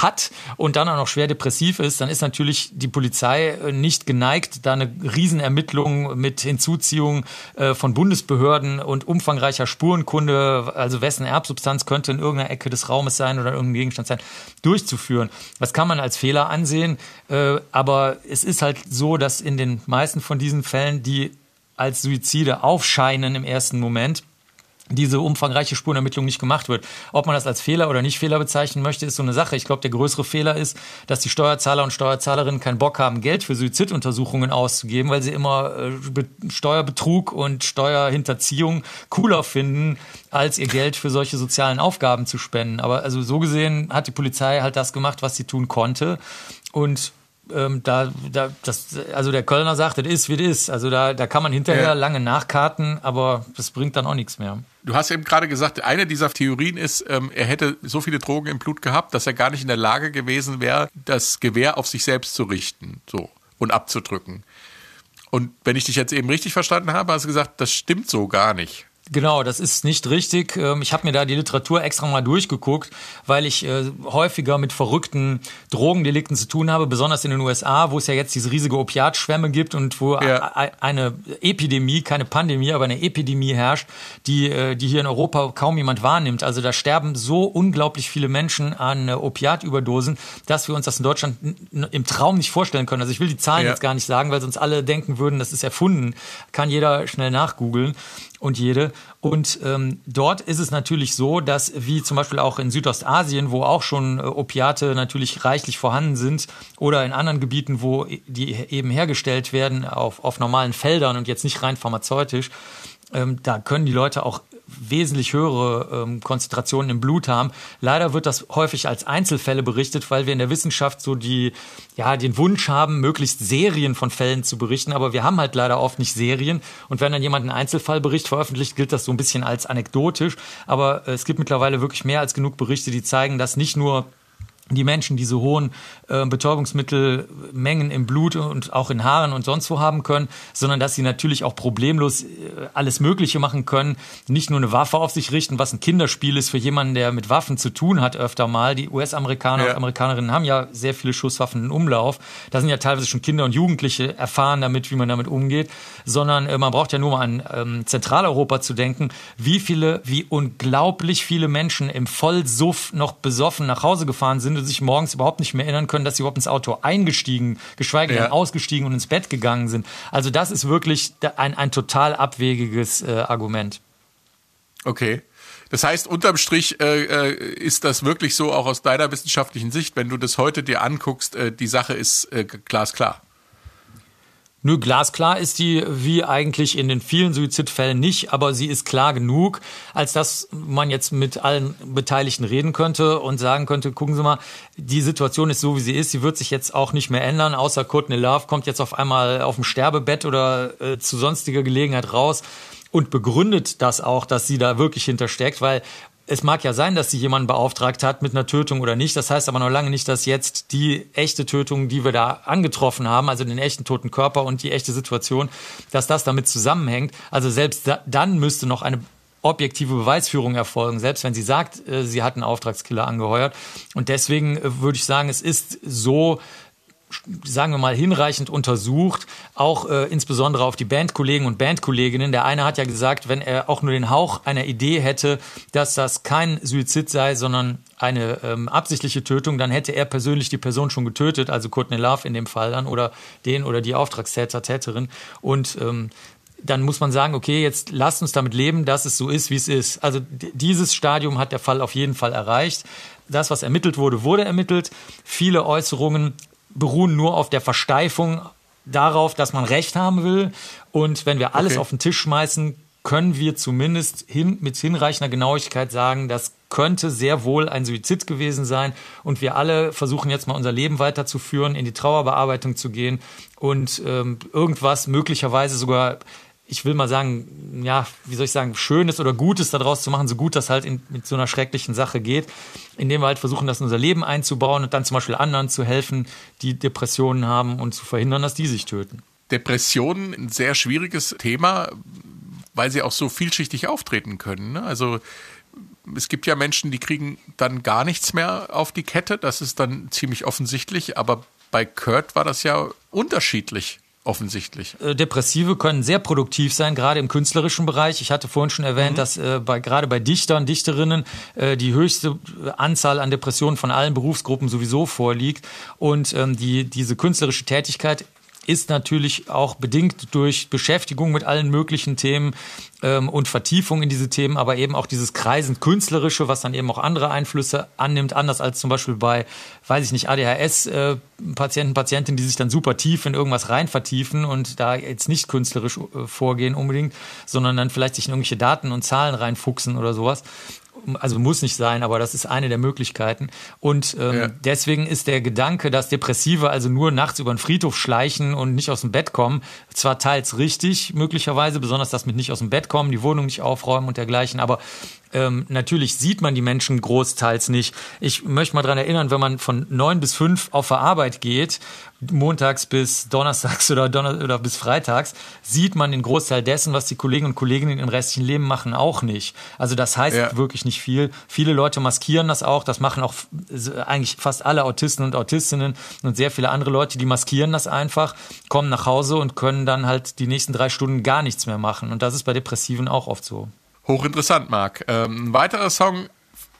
hat und dann auch noch schwer depressiv ist, dann ist natürlich die Polizei äh, nicht geneigt, da eine Riesenermittlung mit Hinzuziehung äh, von Bundesbehörden und umfangreicher Spurenkunde, also wessen Erbsubstanz könnte in irgendeiner Ecke des Raumes sein oder irgendein Gegenstand sein, durchzuführen. Das kann man als Fehler ansehen, äh, aber es ist halt so, dass in den meisten von diesen Fällen, die als Suizide aufscheinen im ersten Moment, diese umfangreiche Spurenermittlung nicht gemacht wird. Ob man das als Fehler oder nicht Fehler bezeichnen möchte, ist so eine Sache. Ich glaube, der größere Fehler ist, dass die Steuerzahler und Steuerzahlerinnen keinen Bock haben, Geld für Suiziduntersuchungen auszugeben, weil sie immer äh, Steuerbetrug und Steuerhinterziehung cooler finden, als ihr Geld für solche sozialen Aufgaben zu spenden. Aber also so gesehen hat die Polizei halt das gemacht, was sie tun konnte. Und ähm, da, da, das, also der Kölner sagt, es ist, wie es ist. Also da, da kann man hinterher ja. lange nachkarten, aber das bringt dann auch nichts mehr. Du hast eben gerade gesagt, eine dieser Theorien ist, ähm, er hätte so viele Drogen im Blut gehabt, dass er gar nicht in der Lage gewesen wäre, das Gewehr auf sich selbst zu richten, so und abzudrücken. Und wenn ich dich jetzt eben richtig verstanden habe, hast du gesagt, das stimmt so gar nicht. Genau, das ist nicht richtig. Ähm, Ich habe mir da die Literatur extra mal durchgeguckt, weil ich äh, häufiger mit verrückten Drogendelikten zu tun habe, besonders in den USA, wo es ja jetzt diese riesige Opiatschwämme gibt und wo Ja. eine Epidemie, keine Pandemie, aber eine Epidemie herrscht, die, äh, die hier in Europa kaum jemand wahrnimmt. Also da sterben so unglaublich viele Menschen an äh, Opiatüberdosen, dass wir uns das in Deutschland im Traum nicht vorstellen können. Also ich will die Zahlen Ja. jetzt gar nicht sagen, weil sonst alle denken würden, das ist erfunden. Kann jeder schnell nachgoogeln und jede. Und ähm, dort ist es natürlich so, dass wie zum Beispiel auch in Südostasien, wo auch schon äh, Opiate natürlich reichlich vorhanden sind, oder in anderen Gebieten, wo die eben hergestellt werden auf, auf normalen Feldern und jetzt nicht rein pharmazeutisch, ähm, da können die Leute auch wesentlich höhere ähm, Konzentrationen im Blut haben. Leider wird das häufig als Einzelfälle berichtet, weil wir in der Wissenschaft so die, ja, den Wunsch haben, möglichst Serien von Fällen zu berichten. Aber wir haben halt leider oft nicht Serien. Und wenn dann jemand einen Einzelfallbericht veröffentlicht, gilt das so ein bisschen als anekdotisch. Aber äh, es gibt mittlerweile wirklich mehr als genug Berichte, die zeigen, dass nicht nur die Menschen diese hohen äh, Betäubungsmittelmengen im Blut und auch in Haaren und sonst wo haben können, sondern dass sie natürlich auch problemlos äh, alles Mögliche machen können. Nicht nur eine Waffe auf sich richten, was ein Kinderspiel ist für jemanden, der mit Waffen zu tun hat öfter mal. Die US-Amerikaner Ja. und Amerikanerinnen haben ja sehr viele Schusswaffen in Umlauf. Da sind ja teilweise schon Kinder und Jugendliche erfahren damit, wie man damit umgeht. Sondern äh, man braucht ja nur mal an ähm, Zentraleuropa zu denken, wie viele, wie unglaublich viele Menschen im Vollsuff noch besoffen nach Hause gefahren sind und sich morgens überhaupt nicht mehr erinnern können, dass sie überhaupt ins Auto eingestiegen, geschweige denn Ja. ausgestiegen und ins Bett gegangen sind. Also das ist wirklich ein, ein total abwegiges äh, Argument. Okay. Das heißt, unterm Strich äh, äh, ist das wirklich so, auch aus deiner wissenschaftlichen Sicht, wenn du das heute dir anguckst, äh, die Sache ist äh, glasklar. Nö, glasklar ist die, wie eigentlich in den vielen Suizidfällen nicht, aber sie ist klar genug, als dass man jetzt mit allen Beteiligten reden könnte und sagen könnte, gucken Sie mal, die Situation ist so, wie sie ist, sie wird sich jetzt auch nicht mehr ändern, außer Courtney Love kommt jetzt auf einmal auf dem Sterbebett oder äh, zu sonstiger Gelegenheit raus und begründet das auch, dass sie da wirklich hintersteckt, weil es mag ja sein, dass sie jemanden beauftragt hat mit einer Tötung oder nicht. Das heißt aber noch lange nicht, dass jetzt die echte Tötung, die wir da angetroffen haben, also den echten toten Körper und die echte Situation, dass das damit zusammenhängt. Also selbst da, dann müsste noch eine objektive Beweisführung erfolgen, selbst wenn sie sagt, äh, sie hat einen Auftragskiller angeheuert. Und deswegen äh, würde ich sagen, es ist so sagen wir mal, hinreichend untersucht, auch äh, insbesondere auf die Bandkollegen und Bandkolleginnen. Der eine hat ja gesagt, wenn er auch nur den Hauch einer Idee hätte, dass das kein Suizid sei, sondern eine ähm, absichtliche Tötung, dann hätte er persönlich die Person schon getötet, also Courtney Love in dem Fall dann, oder den oder die Auftragstäter, Täterin. Und ähm, dann muss man sagen, okay, jetzt lasst uns damit leben, dass es so ist, wie es ist. Also dieses Stadium hat der Fall auf jeden Fall erreicht. Das, was ermittelt wurde, wurde ermittelt. Viele Äußerungen beruhen nur auf der Versteifung darauf, dass man Recht haben will. Und wenn wir alles Okay. auf den Tisch schmeißen, können wir zumindest hin, mit hinreichender Genauigkeit sagen, das könnte sehr wohl ein Suizid gewesen sein. Und wir alle versuchen jetzt mal unser Leben weiterzuführen, in die Trauerbearbeitung zu gehen und ähm, irgendwas möglicherweise sogar ich will mal sagen, ja, wie soll ich sagen, Schönes oder Gutes daraus zu machen, so gut das halt in, mit so einer schrecklichen Sache geht, indem wir halt versuchen, das in unser Leben einzubauen und dann zum Beispiel anderen zu helfen, die Depressionen haben und zu verhindern, dass die sich töten. Depressionen ein sehr schwieriges Thema, weil sie auch so vielschichtig auftreten können. Ne? Also es gibt ja Menschen, die kriegen dann gar nichts mehr auf die Kette. Das ist dann ziemlich offensichtlich. Aber bei Kurt war das ja unterschiedlich offensichtlich. Äh, Depressive können sehr produktiv sein, gerade im künstlerischen Bereich. Ich hatte vorhin schon erwähnt, dass äh, bei, gerade bei Dichtern, Dichterinnen äh, die höchste Anzahl an Depressionen von allen Berufsgruppen sowieso vorliegt. Und ähm, die, diese künstlerische Tätigkeit ist natürlich auch bedingt durch Beschäftigung mit allen möglichen Themen ähm, und Vertiefung in diese Themen, aber eben auch dieses kreisend künstlerische, was dann eben auch andere Einflüsse annimmt, anders als zum Beispiel bei, weiß ich nicht, ADHS-Patienten, Patientinnen, die sich dann super tief in irgendwas rein vertiefen und da jetzt nicht künstlerisch äh, vorgehen unbedingt, sondern dann vielleicht sich in irgendwelche Daten und Zahlen reinfuchsen oder sowas also muss nicht sein, aber das ist eine der Möglichkeiten. Und ähm, Ja. deswegen ist der Gedanke, dass Depressive also nur nachts über den Friedhof schleichen und nicht aus dem Bett kommen, zwar teils richtig, möglicherweise, besonders das mit nicht aus dem Bett kommen, die Wohnung nicht aufräumen und dergleichen, aber ähm, natürlich sieht man die Menschen großteils nicht. Ich möchte mal dran erinnern, wenn man von neun bis fünf auf der Arbeit geht, montags bis donnerstags oder, Donner oder bis freitags, sieht man den Großteil dessen, was die Kollegen und Kolleginnen im restlichen Leben machen, auch nicht. Also das heißt Ja. wirklich nicht viel. Viele Leute maskieren das auch. Das machen auch eigentlich fast alle Autisten und Autistinnen und sehr viele andere Leute, die maskieren das einfach, kommen nach Hause und können dann halt die nächsten drei Stunden gar nichts mehr machen. Und das ist bei Depressiven auch oft so. Hochinteressant, Marc. Ähm, ein weiterer Song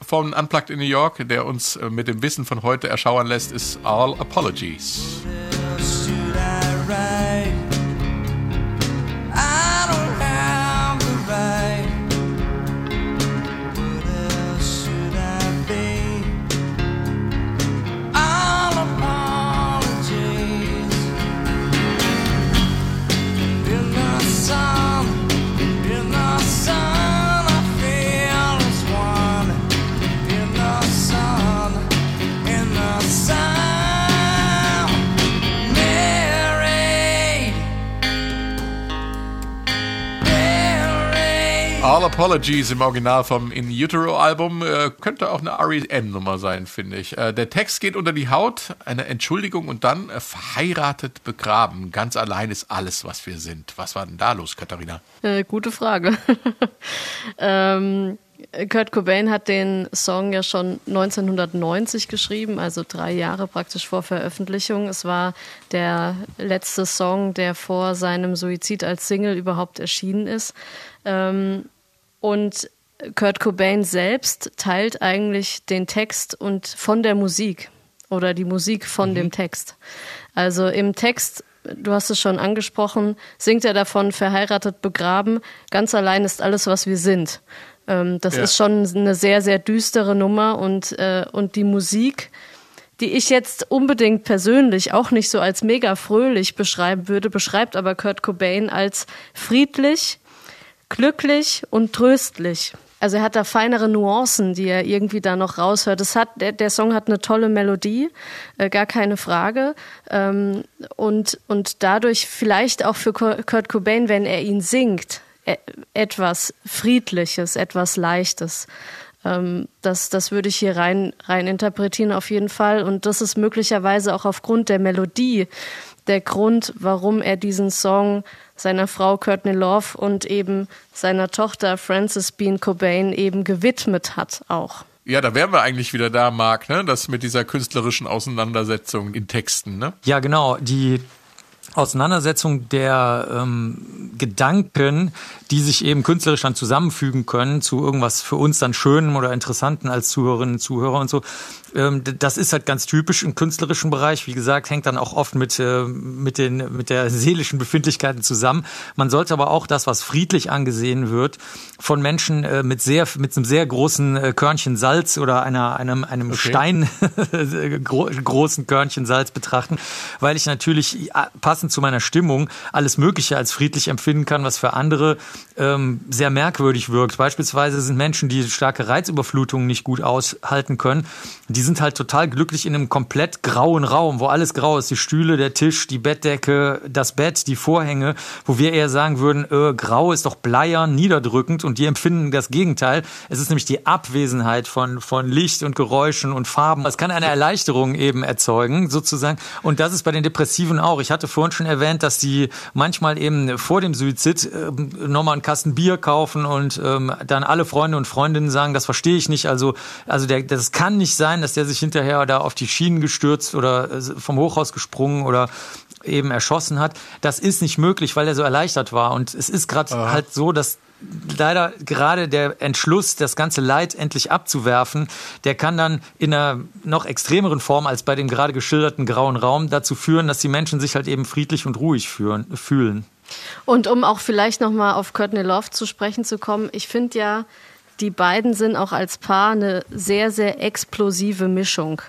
von Unplugged in New York, der uns äh, mit dem Wissen von heute erschauern lässt, ist All Apologies. should All Apologies im Original vom In Utero Album äh, könnte auch eine R.E.M.-Nummer sein, finde ich. Äh, der Text geht unter die Haut, eine Entschuldigung und dann äh, verheiratet, begraben. Ganz allein ist alles, was wir sind. Was war denn da los, Katharina? Äh, gute Frage. [LAUGHS] ähm, Kurt Cobain hat den Song ja schon 1990 geschrieben, also drei Jahre praktisch vor Veröffentlichung. Es war der letzte Song, der vor seinem Suizid als Single überhaupt erschienen ist. Ähm, und Kurt Cobain selbst teilt eigentlich den Text und von der Musik oder die Musik von dem Text. Also im Text, du hast es schon angesprochen, singt er davon, verheiratet, begraben, ganz allein ist alles, was wir sind. Ähm, das Ja. ist schon eine sehr, sehr düstere Nummer und, äh, und die Musik, die ich jetzt unbedingt persönlich auch nicht so als mega fröhlich beschreiben würde, beschreibt aber Kurt Cobain als friedlich, glücklich und tröstlich. Also er hat da feinere Nuancen, die er irgendwie da noch raushört. Es hat, der, der Song hat eine tolle Melodie, äh, gar keine Frage. Ähm, und, und dadurch vielleicht auch für Kur- Kurt Cobain, wenn er ihn singt, e etwas Friedliches, etwas Leichtes. Ähm, das, das würde ich hier rein, rein interpretieren auf jeden Fall. Und das ist möglicherweise auch aufgrund der Melodie der Grund, warum er diesen Song seiner Frau Courtney Love und eben seiner Tochter Frances Bean Cobain eben gewidmet hat auch. Ja, da wären wir eigentlich wieder da, Marc, ne? Das mit dieser künstlerischen Auseinandersetzung in Texten, ne? Ja, genau. Die Auseinandersetzung der ähm, Gedanken, die sich eben künstlerisch dann zusammenfügen können zu irgendwas für uns dann Schönem oder Interessanten als Zuhörerinnen und Zuhörer und so. Ähm, das ist halt ganz typisch im künstlerischen Bereich. Wie gesagt, hängt dann auch oft mit, äh, mit, den, mit der seelischen Befindlichkeiten zusammen. Man sollte aber auch das, was friedlich angesehen wird, von Menschen äh, mit sehr, mit einem sehr großen äh, Körnchen Salz oder einer, einem, einem Stein [LAUGHS] gro großen Körnchen Salz betrachten, weil ich natürlich äh, passend zu meiner Stimmung alles Mögliche als friedlich empfinden kann, was für andere ähm, sehr merkwürdig wirkt. Beispielsweise sind Menschen, die starke Reizüberflutungen nicht gut aushalten können, die sind halt total glücklich in einem komplett grauen Raum, wo alles grau ist. Die Stühle, der Tisch, die Bettdecke, das Bett, die Vorhänge, wo wir eher sagen würden, äh, grau ist doch bleiern, niederdrückend und die empfinden das Gegenteil. Es ist nämlich die Abwesenheit von, von Licht und Geräuschen und Farben. Das kann eine Erleichterung eben erzeugen, sozusagen. Und das ist bei den Depressiven auch. Ich hatte vorhin schon erwähnt, dass die manchmal eben vor dem Suizid ähm, nochmal einen Kasten Bier kaufen und ähm, dann alle Freunde und Freundinnen sagen, das verstehe ich nicht. Also, also der, das kann nicht sein, dass der sich hinterher da auf die Schienen gestürzt oder äh, vom Hochhaus gesprungen oder eben erschossen hat. Das ist nicht möglich, weil er so erleichtert war. Und es ist gerade halt so, dass leider gerade der Entschluss, das ganze Leid endlich abzuwerfen, der kann dann in einer noch extremeren Form als bei dem gerade geschilderten grauen Raum dazu führen, dass die Menschen sich halt eben friedlich und ruhig führen, fühlen. Und um auch vielleicht nochmal auf Courtney Love zu sprechen zu kommen, ich finde ja, die beiden sind auch als Paar eine sehr, sehr explosive Mischung.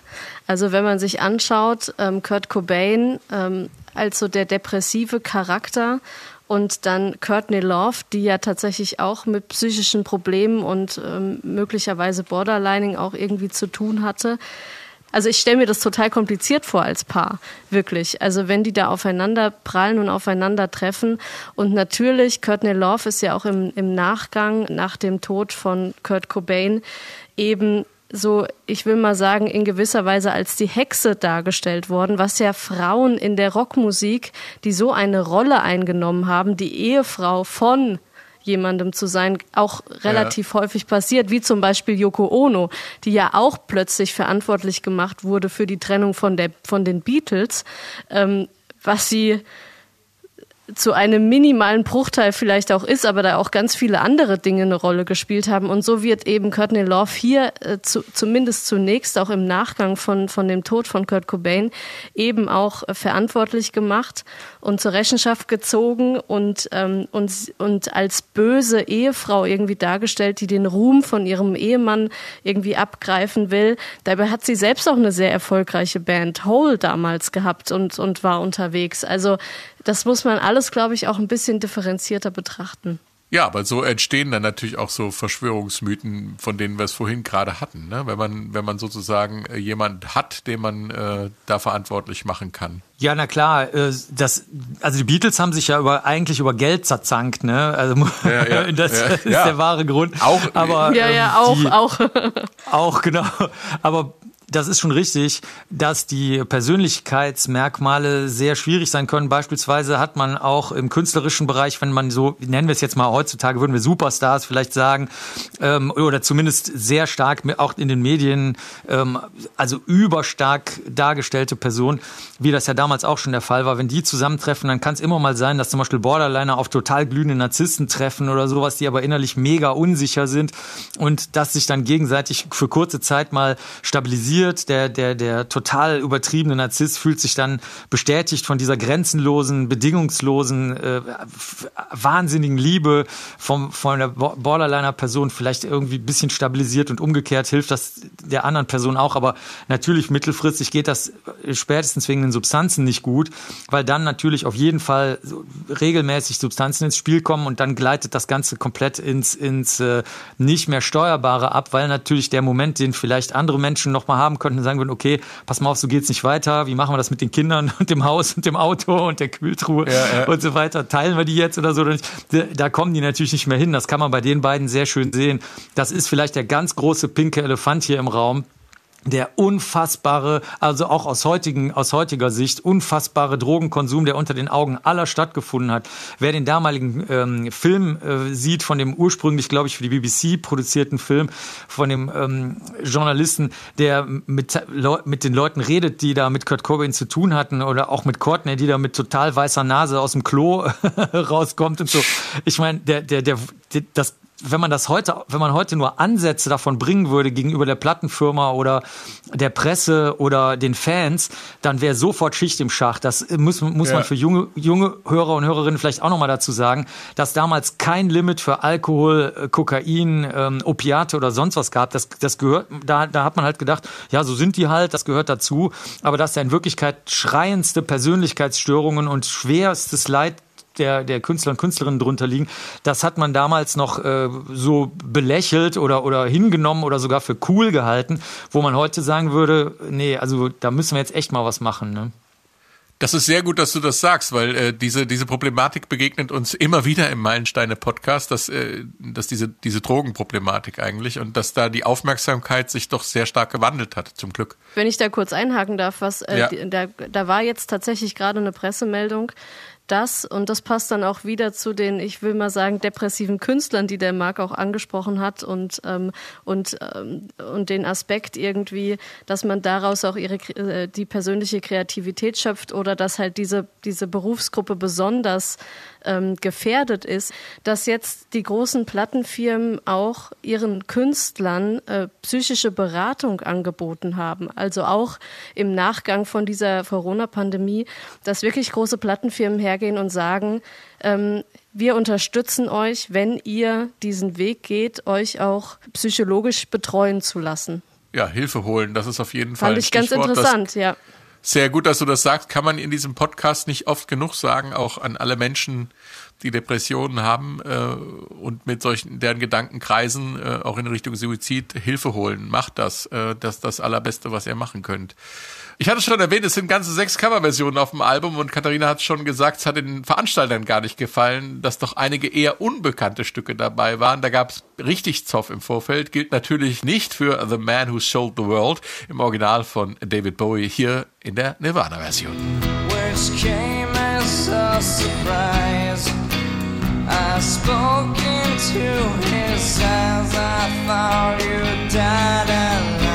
Also wenn man sich anschaut, ähm, Kurt Cobain ähm, als so der depressive Charakter und dann Courtney Love, die ja tatsächlich auch mit psychischen Problemen und ähm, möglicherweise Borderlining auch irgendwie zu tun hatte. Also ich stelle mir das total kompliziert vor als Paar, wirklich. Also wenn die da aufeinander prallen und aufeinander treffen. Und natürlich, Courtney Love ist ja auch im, im Nachgang, nach dem Tod von Kurt Cobain, eben so, ich will mal sagen, in gewisser Weise als die Hexe dargestellt worden, was ja Frauen in der Rockmusik, die so eine Rolle eingenommen haben, die Ehefrau von jemandem zu sein, auch relativ ja. häufig passiert, wie zum Beispiel Yoko Ono, die ja auch plötzlich verantwortlich gemacht wurde für die Trennung von, der, von den Beatles, ähm, was sie zu einem minimalen Bruchteil vielleicht auch ist, aber da auch ganz viele andere Dinge eine Rolle gespielt haben. Und so wird eben Courtney Love hier äh, zu, zumindest zunächst auch im Nachgang von, von dem Tod von Kurt Cobain eben auch äh, verantwortlich gemacht und zur Rechenschaft gezogen und, ähm, und, und als böse Ehefrau irgendwie dargestellt, die den Ruhm von ihrem Ehemann irgendwie abgreifen will. Dabei hat sie selbst auch eine sehr erfolgreiche Band, Hole, damals gehabt und, und war unterwegs. Also das muss man alles, glaube ich, auch ein bisschen differenzierter betrachten. Ja, aber so entstehen dann natürlich auch so Verschwörungsmythen, von denen wir es vorhin gerade hatten. Ne? Wenn man, wenn man sozusagen äh, jemand hat, den man äh, da verantwortlich machen kann. Ja, na klar, äh, das, also die Beatles haben sich ja über, eigentlich über Geld zerzankt, ne? Also ja, [LAUGHS] ja, das ja, ist der wahre Grund. Auch, aber ja, ja, auch, die, auch, [LAUGHS] auch genau. Aber das ist schon richtig, dass die Persönlichkeitsmerkmale sehr schwierig sein können. Beispielsweise hat man auch im künstlerischen Bereich, wenn man so, nennen wir es jetzt mal heutzutage, würden wir Superstars vielleicht sagen, ähm, oder zumindest sehr stark auch in den Medien, ähm, also überstark dargestellte Personen, wie das ja damals auch schon der Fall war. Wenn die zusammentreffen, dann kann es immer mal sein, dass zum Beispiel Borderliner auf total glühende Narzissten treffen oder sowas, die aber innerlich mega unsicher sind und dass sich dann gegenseitig für kurze Zeit mal stabilisieren passiert. Der, der, der total übertriebene Narzisst fühlt sich dann bestätigt von dieser grenzenlosen, bedingungslosen, äh, wahnsinnigen Liebe vom, von der Borderliner-Person vielleicht irgendwie ein bisschen stabilisiert und umgekehrt hilft das der anderen Person auch. Aber natürlich mittelfristig geht das spätestens wegen den Substanzen nicht gut, weil dann natürlich auf jeden Fall regelmäßig Substanzen ins Spiel kommen und dann gleitet das Ganze komplett ins, ins äh, nicht mehr Steuerbare ab, weil natürlich der Moment, den vielleicht andere Menschen nochmal haben, haben könnten sagen würden, okay, pass mal auf, so geht's nicht weiter. Wie machen wir das mit den Kindern [LAUGHS] und dem Haus und dem Auto und der Kühltruhe ja, ja. und so weiter? Teilen wir die jetzt oder so? Da kommen die natürlich nicht mehr hin. Das kann man bei den beiden sehr schön sehen. Das ist vielleicht der ganz große pinke Elefant hier im Raum der unfassbare, also auch aus, heutigen, aus heutiger Sicht, unfassbare Drogenkonsum, der unter den Augen aller stattgefunden hat. Wer den damaligen ähm, Film äh, sieht, von dem ursprünglich, glaube ich, für die BBC produzierten Film, von dem ähm, Journalisten, der mit, mit den Leuten redet, die da mit Kurt Cobain zu tun hatten, oder auch mit Courtney, die da mit total weißer Nase aus dem Klo [LAUGHS] rauskommt und so. Ich meine, der, der, der, das wenn man das heute, wenn man heute nur Ansätze davon bringen würde gegenüber der Plattenfirma oder der Presse oder den Fans, dann wäre sofort Schicht im Schach. Das muss, muss ja. man für junge, junge Hörer und Hörerinnen vielleicht auch nochmal dazu sagen, dass damals kein Limit für Alkohol, äh, Kokain, ähm, Opiate oder sonst was gab. Das, das gehört, da, da hat man halt gedacht, ja, so sind die halt, das gehört dazu. Aber dass da in Wirklichkeit schreiendste Persönlichkeitsstörungen und schwerstes Leid der, der Künstler und Künstlerinnen drunter liegen, das hat man damals noch äh, so belächelt oder, oder hingenommen oder sogar für cool gehalten, wo man heute sagen würde, nee, also da müssen wir jetzt echt mal was machen. Ne? Das ist sehr gut, dass du das sagst, weil äh, diese diese Problematik begegnet uns immer wieder im Meilensteine Podcast, dass äh, dass diese diese Drogenproblematik eigentlich und dass da die Aufmerksamkeit sich doch sehr stark gewandelt hat, zum Glück. Wenn ich da kurz einhaken darf, was äh, ja. da da war jetzt tatsächlich gerade eine Pressemeldung, das, und das passt dann auch wieder zu den, ich will mal sagen, depressiven Künstlern, die der Marc auch angesprochen hat und, ähm, und, ähm, und den Aspekt irgendwie, dass man daraus auch ihre, äh, die persönliche Kreativität schöpft oder dass halt diese, diese Berufsgruppe besonders ähm, gefährdet ist, dass jetzt die großen Plattenfirmen auch ihren Künstlern äh, psychische Beratung angeboten haben. Also auch im Nachgang von dieser Corona-Pandemie, dass wirklich große Plattenfirmen hergehen und sagen, ähm, wir unterstützen euch, wenn ihr diesen Weg geht, euch auch psychologisch betreuen zu lassen. Ja, Hilfe holen, das ist auf jeden Fall. Fand ich ganz interessant, ja. Sehr gut, dass du das sagst. Kann man in diesem Podcast nicht oft genug sagen, auch an alle Menschen die Depressionen haben äh, und mit solchen deren Gedankenkreisen äh, auch in Richtung Suizid Hilfe holen. Macht das. Äh, das das Allerbeste, was ihr machen könnt. Ich hatte schon erwähnt, es sind ganze sechs Coverversionen auf dem Album und Katharina hat schon gesagt, es hat den Veranstaltern gar nicht gefallen, dass doch einige eher unbekannte Stücke dabei waren. Da gab es richtig Zoff im Vorfeld. Gilt natürlich nicht für The Man Who Sold the World im Original von David Bowie hier in der Nirvana-Version. surprise. I spoke into his eyes. I thought you died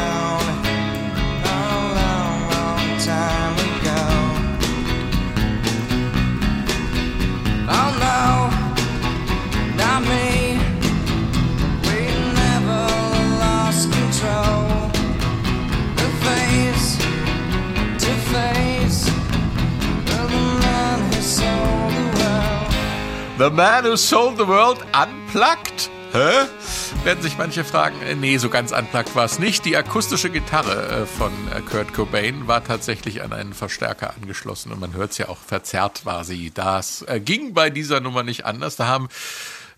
The Man Who Sold the World unplugged? Hä? Werden sich manche fragen, äh, nee, so ganz unplugged war es nicht. Die akustische Gitarre äh, von äh, Kurt Cobain war tatsächlich an einen Verstärker angeschlossen und man hört es ja auch, verzerrt war sie. Das ging bei dieser Nummer nicht anders. Da haben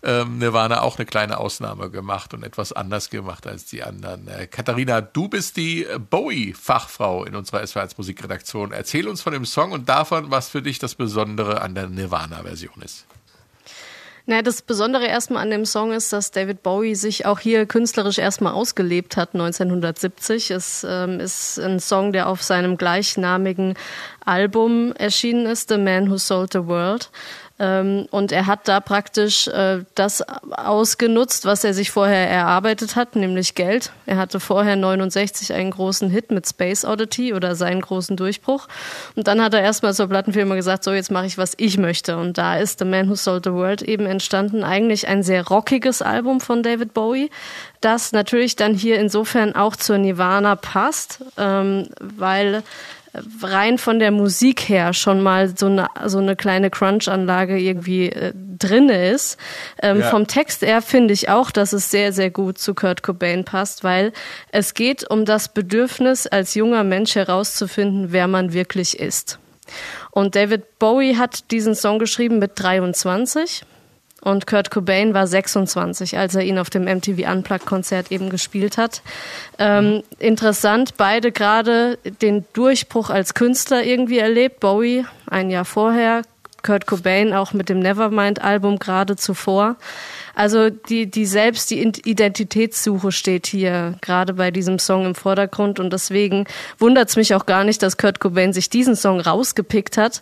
ähm, Nirvana auch eine kleine Ausnahme gemacht und etwas anders gemacht als die anderen. Katharina, du bist die Bowie-Fachfrau in unserer SW1 Musikredaktion. Erzähl uns von dem Song und davon, was für dich das Besondere an der Nirvana-Version ist. Na, das Besondere erstmal an dem Song ist, dass David Bowie sich auch hier künstlerisch erstmal ausgelebt hat 1970. Es ähm, ist ein Song, der auf seinem gleichnamigen Album erschienen ist, The Man Who Sold the World. Ähm, und er hat da praktisch äh, das ausgenutzt, was er sich vorher erarbeitet hat, nämlich Geld. Er hatte vorher 69 einen großen Hit mit Space Oddity oder seinen großen Durchbruch. Und dann hat er erstmal zur Plattenfirma gesagt, so jetzt mache ich, was ich möchte. Und da ist The Man Who Sold the World eben entstanden. Eigentlich ein sehr rockiges Album von David Bowie, das natürlich dann hier insofern auch zur Nirvana passt, ähm, weil rein von der Musik her schon mal so eine, so eine kleine Crunch-Anlage irgendwie äh, drinne ist. Ähm, Ja. Vom Text her finde ich auch, dass es sehr, sehr gut zu Kurt Cobain passt, weil es geht um das Bedürfnis, als junger Mensch herauszufinden, wer man wirklich ist. Und David Bowie hat diesen Song geschrieben mit 23 und Kurt Cobain war 26, als er ihn auf dem MTV Unplugged-Konzert eben gespielt hat. Ähm, interessant, beide gerade den Durchbruch als Künstler irgendwie erlebt. Bowie ein Jahr vorher, Kurt Cobain auch mit dem Nevermind-Album gerade zuvor. Also die, die selbst die Identitätssuche steht hier gerade bei diesem Song im Vordergrund und deswegen wundert es mich auch gar nicht, dass Kurt Cobain sich diesen Song rausgepickt hat.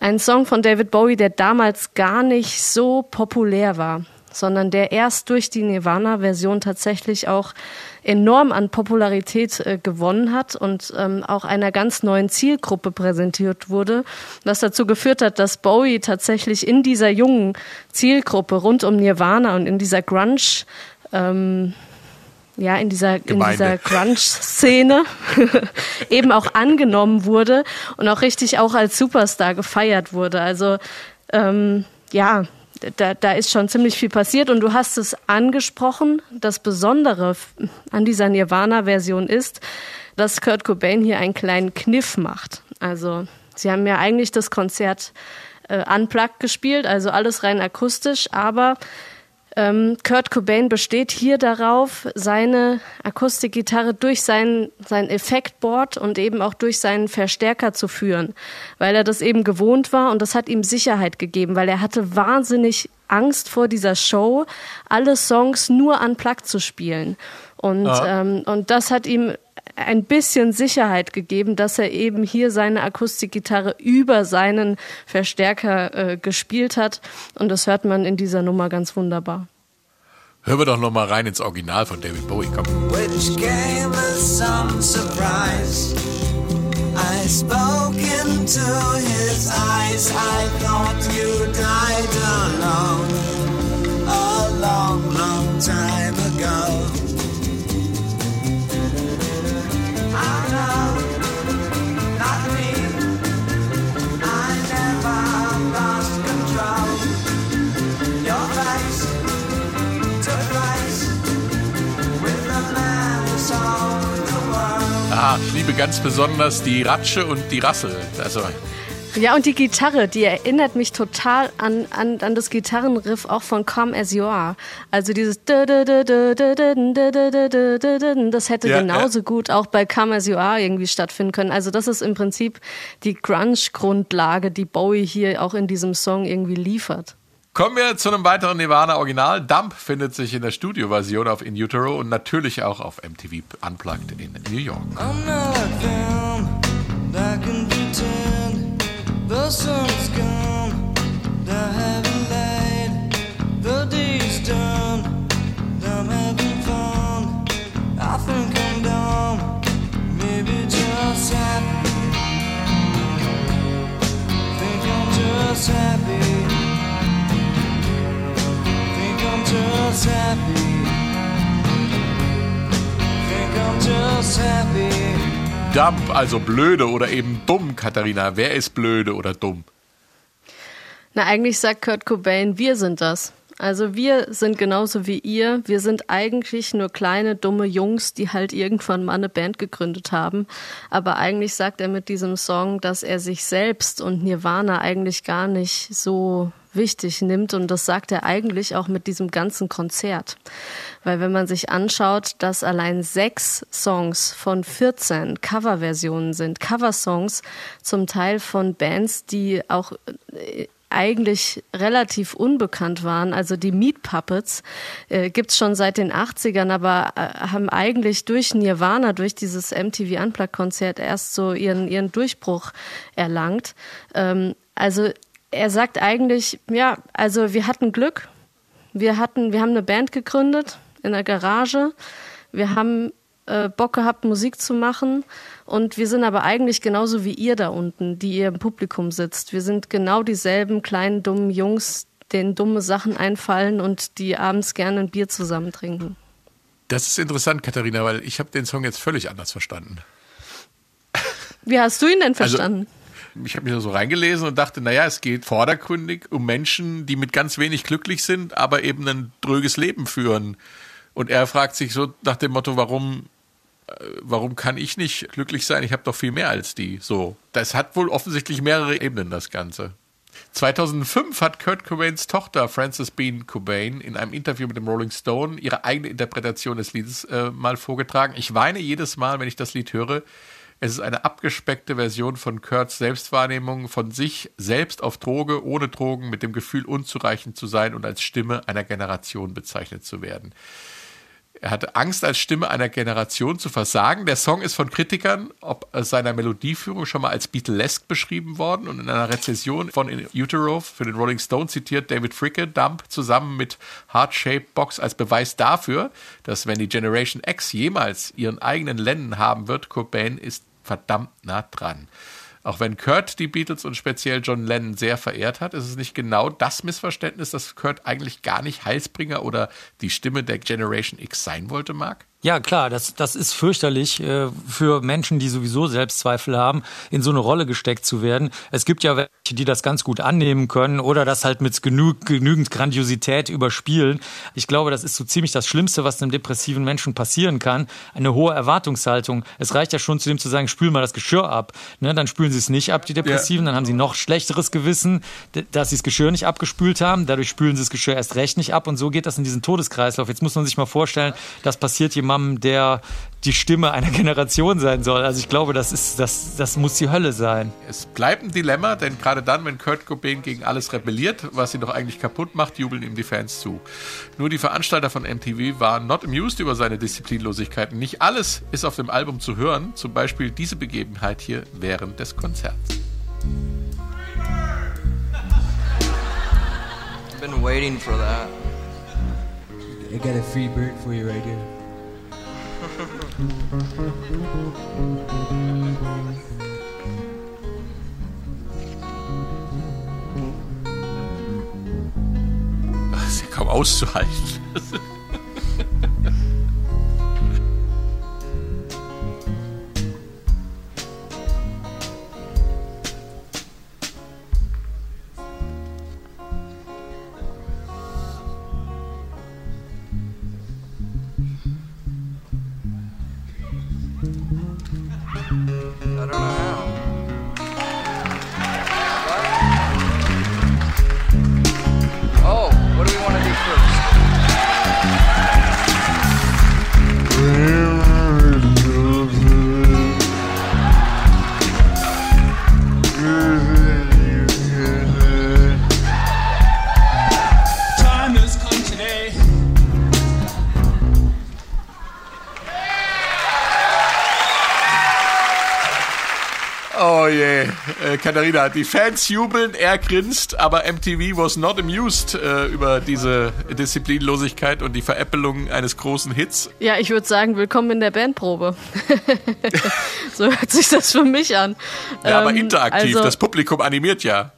Ein Song von David Bowie, der damals gar nicht so populär war, sondern der erst durch die Nirvana-Version tatsächlich auch enorm an Popularität äh, gewonnen hat und ähm, auch einer ganz neuen Zielgruppe präsentiert wurde, was dazu geführt hat, dass Bowie tatsächlich in dieser jungen Zielgruppe rund um Nirvana und in dieser Grunge ähm, ja, in dieser, in Gemeinde. dieser Grunge-Szene [LAUGHS] eben auch angenommen wurde und auch richtig auch als Superstar gefeiert wurde. Also ähm, ja, da, da ist schon ziemlich viel passiert und du hast es angesprochen. Das Besondere an dieser Nirvana-Version ist, dass Kurt Cobain hier einen kleinen Kniff macht. Also sie haben ja eigentlich das Konzert äh, unplugged gespielt, also alles rein akustisch, aber ähm, Kurt Cobain besteht hier darauf, seine Akustikgitarre durch sein, sein Effektboard und eben auch durch seinen Verstärker zu führen, weil er das eben gewohnt war und das hat ihm Sicherheit gegeben, weil er hatte wahnsinnig Angst vor dieser Show, alle Songs nur unplugged zu spielen. Und, ähm, und das hat ihm ein bisschen Sicherheit gegeben, dass er eben hier seine Akustikgitarre über seinen Verstärker äh, gespielt hat. Und das hört man in dieser Nummer ganz wunderbar. Hören wir doch noch mal rein ins Original von David Bowie. Komm. which came as some surprise. I spoke into his eyes. I thought you died alone a long, long time Ah, ich liebe ganz besonders die Ratsche und die Rassel. Also Ja, und die Gitarre, die erinnert mich total an, an, an das Gitarrenriff auch von Come As You Are. Also dieses das hätte Ja, genauso ja. gut auch bei Come As You Are irgendwie stattfinden können. Also das ist im Prinzip die Grunge-Grundlage, die Bowie hier auch in diesem Song irgendwie liefert. Kommen wir zu einem weiteren Nirvana-Original. Dump findet sich in der Studioversion auf In Utero und natürlich auch auf MTV Unplugged in New York. I'm not like them, I can pretend the sun's gone, the heavy light, the day's done, I'm having fun. I think I'm dumb, maybe just happy. Think I'm just happy. Just happy. Think I'm just happy. Dump, also blöde oder eben dumm, Katharina. Wer ist blöde oder dumm? Na, eigentlich sagt Kurt Cobain, wir sind das. Also wir sind genauso wie ihr. Wir sind eigentlich nur kleine, dumme Jungs, die halt irgendwann mal eine Band gegründet haben. Aber eigentlich sagt er mit diesem Song, dass er sich selbst und Nirvana eigentlich gar nicht so wichtig nimmt. Und das sagt er eigentlich auch mit diesem ganzen Konzert. Weil wenn man sich anschaut, dass allein sechs Songs von 14 Coverversionen sind, Coversongs zum Teil von Bands, die auch äh, eigentlich relativ unbekannt waren. Also die Meat Puppets äh, gibt's schon seit den 80ern, aber äh, haben eigentlich durch Nirvana, durch dieses MTV Unplugged-Konzert erst so ihren, ihren Durchbruch erlangt. Ähm, also er sagt eigentlich, ja, also wir hatten Glück. Wir hatten, wir haben eine Band gegründet in der Garage. Wir haben äh, Bock gehabt, Musik zu machen. Und wir sind aber eigentlich genauso wie ihr da unten, die ihr im Publikum sitzt. Wir sind genau dieselben kleinen, dummen Jungs, denen dumme Sachen einfallen und die abends gerne ein Bier zusammen trinken. Das ist interessant, Katharina, weil ich habe den Song jetzt völlig anders verstanden. Wie hast du ihn denn Also- verstanden? Ich habe mich da so reingelesen und dachte, naja, es geht vordergründig um Menschen, die mit ganz wenig glücklich sind, aber eben ein dröges Leben führen. Und er fragt sich so nach dem Motto, warum, warum kann ich nicht glücklich sein? Ich habe doch viel mehr als die. So, das hat wohl offensichtlich mehrere Ebenen, das Ganze. 2005 hat Kurt Cobains Tochter Frances Bean Cobain in einem Interview mit dem Rolling Stone ihre eigene Interpretation des Liedes äh, mal vorgetragen. Ich weine jedes Mal, wenn ich das Lied höre. Es ist eine abgespeckte Version von Kurts Selbstwahrnehmung von sich selbst auf Droge, ohne Drogen, mit dem Gefühl unzureichend zu sein und als Stimme einer Generation bezeichnet zu werden. Er hatte Angst, als Stimme einer Generation zu versagen. Der Song ist von Kritikern ob äh, seiner Melodieführung schon mal als Beatlesque beschrieben worden und in einer Rezession von In Utero für den Rolling Stone zitiert David Fricke Dump zusammen mit Heart Shaped Box als Beweis dafür, dass wenn die Generation X jemals ihren eigenen Lennon haben wird, Cobain ist verdammt nah dran. Auch wenn Kurt die Beatles und speziell John Lennon sehr verehrt hat, ist es nicht genau das Missverständnis, dass Kurt eigentlich gar nicht Heilsbringer oder die Stimme der Generation X sein wollte, Mark? Ja, klar, das, das ist fürchterlich äh, für Menschen, die sowieso Selbstzweifel haben, in so eine Rolle gesteckt zu werden. Es gibt ja welche, die das ganz gut annehmen können oder das halt mit genug, genügend Grandiosität überspielen. Ich glaube, das ist so ziemlich das Schlimmste, was einem depressiven Menschen passieren kann. Eine hohe Erwartungshaltung. Es reicht ja schon zu dem zu sagen, spül mal das Geschirr ab. Ne, dann spülen sie es nicht ab, die Depressiven. Dann haben sie noch schlechteres Gewissen, dass sie das Geschirr nicht abgespült haben. Dadurch spülen sie das Geschirr erst recht nicht ab. Und so geht das in diesen Todeskreislauf. Jetzt muss man sich mal vorstellen, das passiert jemandem, der die Stimme einer Generation sein soll. Also ich glaube, das ist, das, das muss die Hölle sein. Es bleibt ein Dilemma, denn gerade dann, wenn Kurt Cobain gegen alles rebelliert, was ihn doch eigentlich kaputt macht, jubeln ihm die Fans zu. Nur die Veranstalter von MTV waren not amused über seine Disziplinlosigkeiten. Nicht alles ist auf dem Album zu hören, zum Beispiel diese Begebenheit hier während des Konzerts. Been waiting for that. I got a free bird for you right here. Das ist ja kaum auszuhalten. Äh, Katharina, die Fans jubeln, er grinst, aber MTV was not amused äh, über diese Disziplinlosigkeit und die Veräppelung eines großen Hits. Ja, ich würde sagen, willkommen in der Bandprobe. [LAUGHS] so hört sich das für mich an. Ja, aber Ähm, interaktiv, also- das Publikum animiert ja.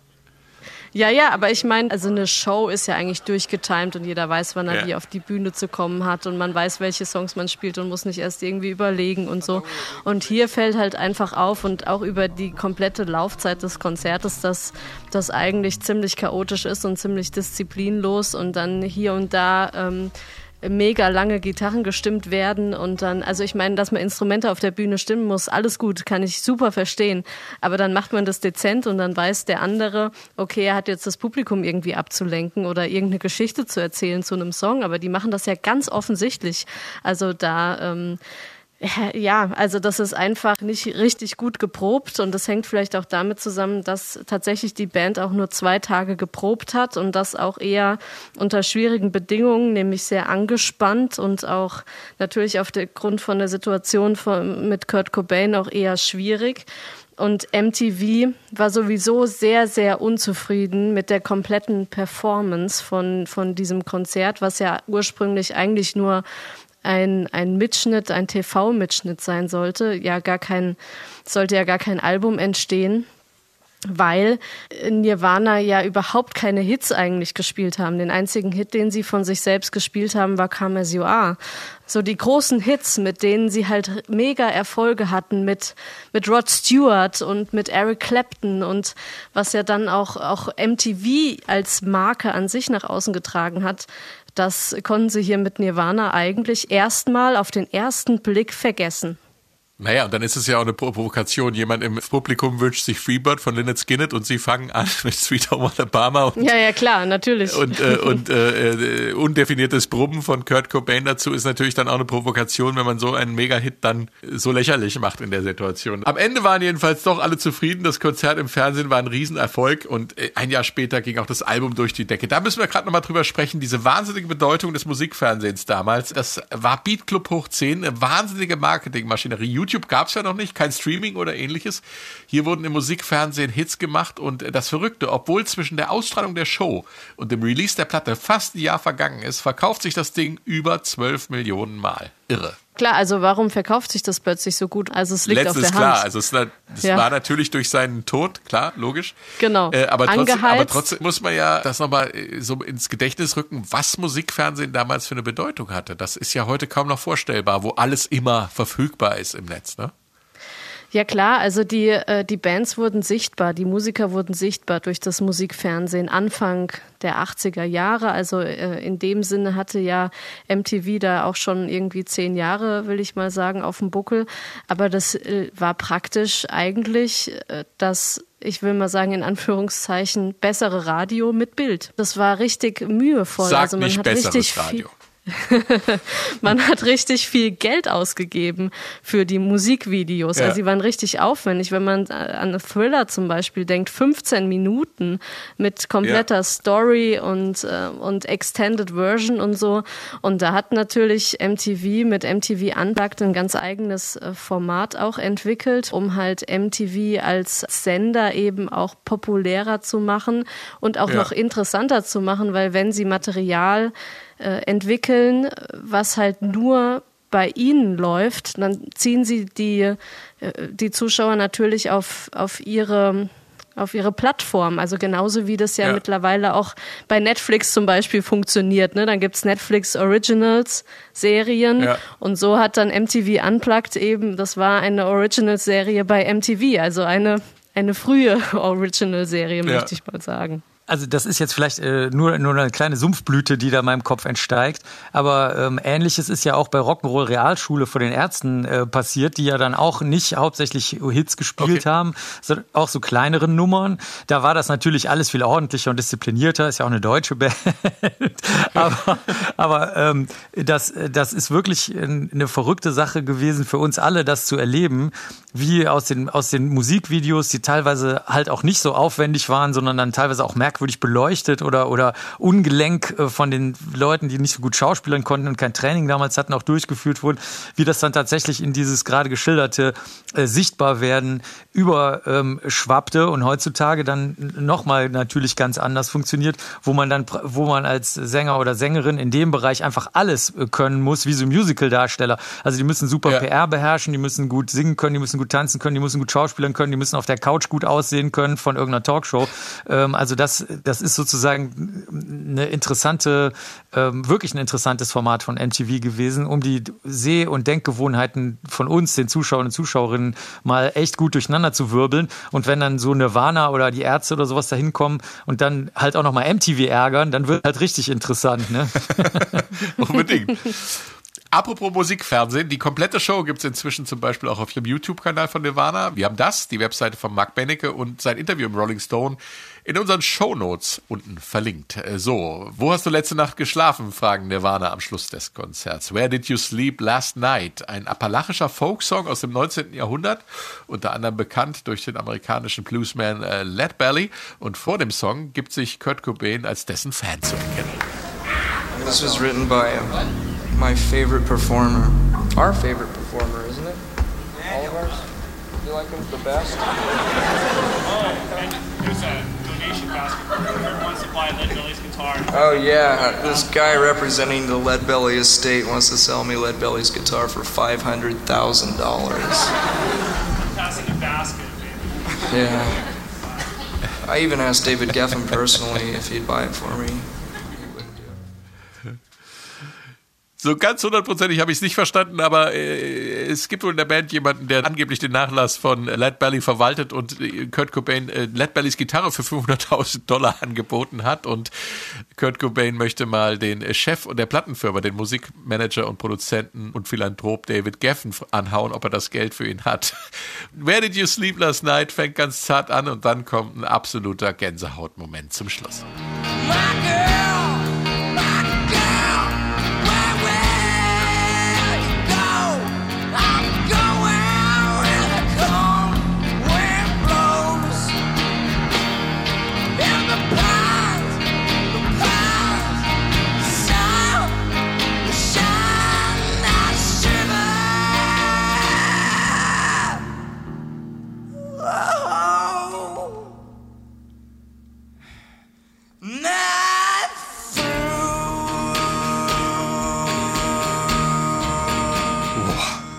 Ja, ja, aber ich meine, also eine Show ist ja eigentlich durchgetimt und jeder weiß, wann er Ja. wie auf die Bühne zu kommen hat und man weiß, welche Songs man spielt und muss nicht erst irgendwie überlegen und so. Und hier fällt halt einfach auf und auch über die komplette Laufzeit des Konzertes, dass das eigentlich ziemlich chaotisch ist und ziemlich disziplinlos und dann hier und da ähm, mega lange Gitarren gestimmt werden und dann, also ich meine, dass man Instrumente auf der Bühne stimmen muss, alles gut, kann ich super verstehen. Aber dann macht man das dezent und dann weiß der andere, okay, er hat jetzt das Publikum irgendwie abzulenken oder irgendeine Geschichte zu erzählen zu einem Song, aber die machen das ja ganz offensichtlich. Also da, ähm, ja, also das ist einfach nicht richtig gut geprobt und das hängt vielleicht auch damit zusammen, dass tatsächlich die Band auch nur zwei Tage geprobt hat und das auch eher unter schwierigen Bedingungen, nämlich sehr angespannt und auch natürlich auf der Grund von der Situation von, mit Kurt Cobain auch eher schwierig. Und MTV war sowieso sehr, sehr unzufrieden mit der kompletten Performance von, von diesem Konzert, was ja ursprünglich eigentlich nur ein, ein Mitschnitt, ein TV-Mitschnitt sein sollte. Ja, gar kein, sollte ja gar kein Album entstehen weil Nirvana ja überhaupt keine Hits eigentlich gespielt haben. Den einzigen Hit, den sie von sich selbst gespielt haben, war Come As You Are. So die großen Hits, mit denen sie halt mega Erfolge hatten, mit, mit Rod Stewart und mit Eric Clapton und was ja dann auch, auch MTV als Marke an sich nach außen getragen hat, das konnten sie hier mit Nirvana eigentlich erstmal auf den ersten Blick vergessen. Naja, und dann ist es ja auch eine Provokation. Jemand im Publikum wünscht sich Freebird von Lynyrd Skynyrd und sie fangen an [LAUGHS] mit Sweet Home Alabama und Ja, ja, klar, natürlich. und, äh, [LAUGHS] und äh, äh, undefiniertes Brummen von Kurt Cobain dazu ist natürlich dann auch eine Provokation, wenn man so einen Mega-Hit dann so lächerlich macht in der Situation. Am Ende waren jedenfalls doch alle zufrieden. Das Konzert im Fernsehen war ein Riesenerfolg und äh, ein Jahr später ging auch das Album durch die Decke. Da müssen wir gerade nochmal drüber sprechen. Diese wahnsinnige Bedeutung des Musikfernsehens damals. Das war Beat Club hoch 10, eine wahnsinnige Marketingmaschinerie. YouTube gab es ja noch nicht, kein Streaming oder ähnliches. Hier wurden im Musikfernsehen Hits gemacht und äh, das Verrückte, obwohl zwischen der Ausstrahlung der Show und dem Release der Platte fast ein Jahr vergangen ist, verkauft sich das Ding über 12 Millionen Mal. Irre. Klar, also warum verkauft sich das plötzlich so gut? Also es liegt Letztes auf der klar, Hand. also es, das Ja. war natürlich durch seinen Tod, klar, logisch. Genau. Äh, aber, trotzdem, aber trotzdem muss man ja das nochmal äh, so ins Gedächtnis rücken, was Musikfernsehen damals für eine Bedeutung hatte. Das ist ja heute kaum noch vorstellbar, wo alles immer verfügbar ist im Netz. Ne? Ja klar, also die, äh, die Bands wurden sichtbar, die Musiker wurden sichtbar durch das Musikfernsehen Anfang der 80er Jahre. Also äh, in dem Sinne hatte ja MTV da auch schon irgendwie zehn Jahre, will ich mal sagen, auf dem Buckel. Aber das äh, war praktisch eigentlich äh, das ich will mal sagen, in Anführungszeichen, bessere Radio mit Bild. Das war richtig mühevoll. Sag also man nicht hat besseres richtig Radio. [LAUGHS] man hat richtig viel Geld ausgegeben für die Musikvideos. Ja. Also sie waren richtig aufwendig. Wenn man an Thriller zum Beispiel denkt, 15 Minuten mit kompletter Ja. Story und, äh, und Extended Version und so. Und da hat natürlich MTV mit MTV Unplugged ein ganz eigenes äh, Format auch entwickelt, um halt MTV als Sender eben auch populärer zu machen und auch Ja. noch interessanter zu machen, weil wenn sie Material äh, entwickeln, was halt nur bei ihnen läuft, dann ziehen sie die, äh, die Zuschauer natürlich auf, auf ihre auf ihre Plattform. Also genauso wie das ja, Ja. mittlerweile auch bei Netflix zum Beispiel funktioniert. Ne? Dann gibt's Netflix Originals Serien Ja. und so hat dann MTV Unplugged eben, das war eine Original-Serie bei MTV, also eine, eine frühe [LAUGHS] Original-Serie, Ja. möchte ich mal sagen. Also das ist jetzt vielleicht äh, nur, nur eine kleine Sumpfblüte, die da meinem Kopf entsteigt. Aber ähm, ähnliches ist ja auch bei Rock'n'Roll Realschule vor den Ärzten äh, passiert, die ja dann auch nicht hauptsächlich Hits gespielt Okay. haben, sondern auch so kleinere Nummern. Da war das natürlich alles viel ordentlicher und disziplinierter. Ist ja auch eine deutsche [LAUGHS] Band. aber aber ähm, das, das ist wirklich ein- eine verrückte Sache gewesen für uns alle, das zu erleben, wie aus den, aus den Musikvideos, die teilweise halt auch nicht so aufwendig waren, sondern dann teilweise auch merkwürdig merkwürdig beleuchtet oder, oder ungelenk äh, von den Leuten, die nicht so gut schauspielern konnten und kein Training damals hatten, auch durchgeführt wurden, wie das dann tatsächlich in dieses gerade geschilderte äh, Sichtbarwerden überschwappte ähm, und heutzutage dann nochmal natürlich ganz anders funktioniert, wo man dann, wo man als Sänger oder Sängerin in dem Bereich einfach alles äh, können muss, wie so Musical-Darsteller. Also die müssen super ja. PR beherrschen, die müssen gut singen können, die müssen gut tanzen können, die müssen gut schauspielern können, die müssen auf der Couch gut aussehen können von irgendeiner Talkshow. Ähm, also das, das ist sozusagen eine interessante, ähm, wirklich ein interessantes Format von MTV gewesen, um die Seh- und Denkgewohnheiten von uns, den Zuschauern und Zuschauerinnen, mal echt gut durcheinander zu wirbeln. Und wenn dann so Nirvana oder die Ärzte oder sowas da hinkommen und dann halt auch nochmal MTV ärgern, dann wird halt richtig interessant. Ne? [LAUGHS] Unbedingt. Apropos Musikfernsehen, die komplette Show gibt es inzwischen zum Beispiel auch auf dem YouTube-Kanal von Nirvana. Wir haben das, die Webseite von Mark Benecke und sein Interview im Rolling Stone in unseren Shownotes unten verlinkt. Äh, so, wo hast du letzte Nacht geschlafen? fragen Nirvana am Schluss des Konzerts. Where did you sleep last night? Ein appalachischer Folksong aus dem 19. Jahrhundert, unter anderem bekannt durch den amerikanischen Bluesman äh, Led Belly. Und vor dem Song gibt sich Kurt Cobain als dessen Fan zu erkennen. This was written by my favorite performer. Our favorite performer, isn't it? All of ours? You like him the best? Oh, and there's a donation basket. Whoever wants to buy Lead Belly's guitar. Oh yeah, this guy representing the Lead Belly estate wants to sell me Lead Belly's guitar for five hundred thousand dollars. Passing a basket, baby. Yeah. I even asked David Geffen personally if he'd buy it for me. So ganz hundertprozentig habe ich es nicht verstanden, aber äh, es gibt wohl in der Band jemanden, der angeblich den Nachlass von Led Belly verwaltet und äh, Kurt Cobain äh, Led Bellys Gitarre für 500.000 Dollar [LAUGHS] angeboten hat und Kurt Cobain möchte mal den Chef der Plattenfirma, den Musikmanager und Produzenten und Philanthrop David Geffen anhauen, ob er das Geld für ihn hat. [LAUGHS] Where did you sleep last night fängt ganz zart an und dann kommt ein absoluter Gänsehautmoment zum Schluss. My girl,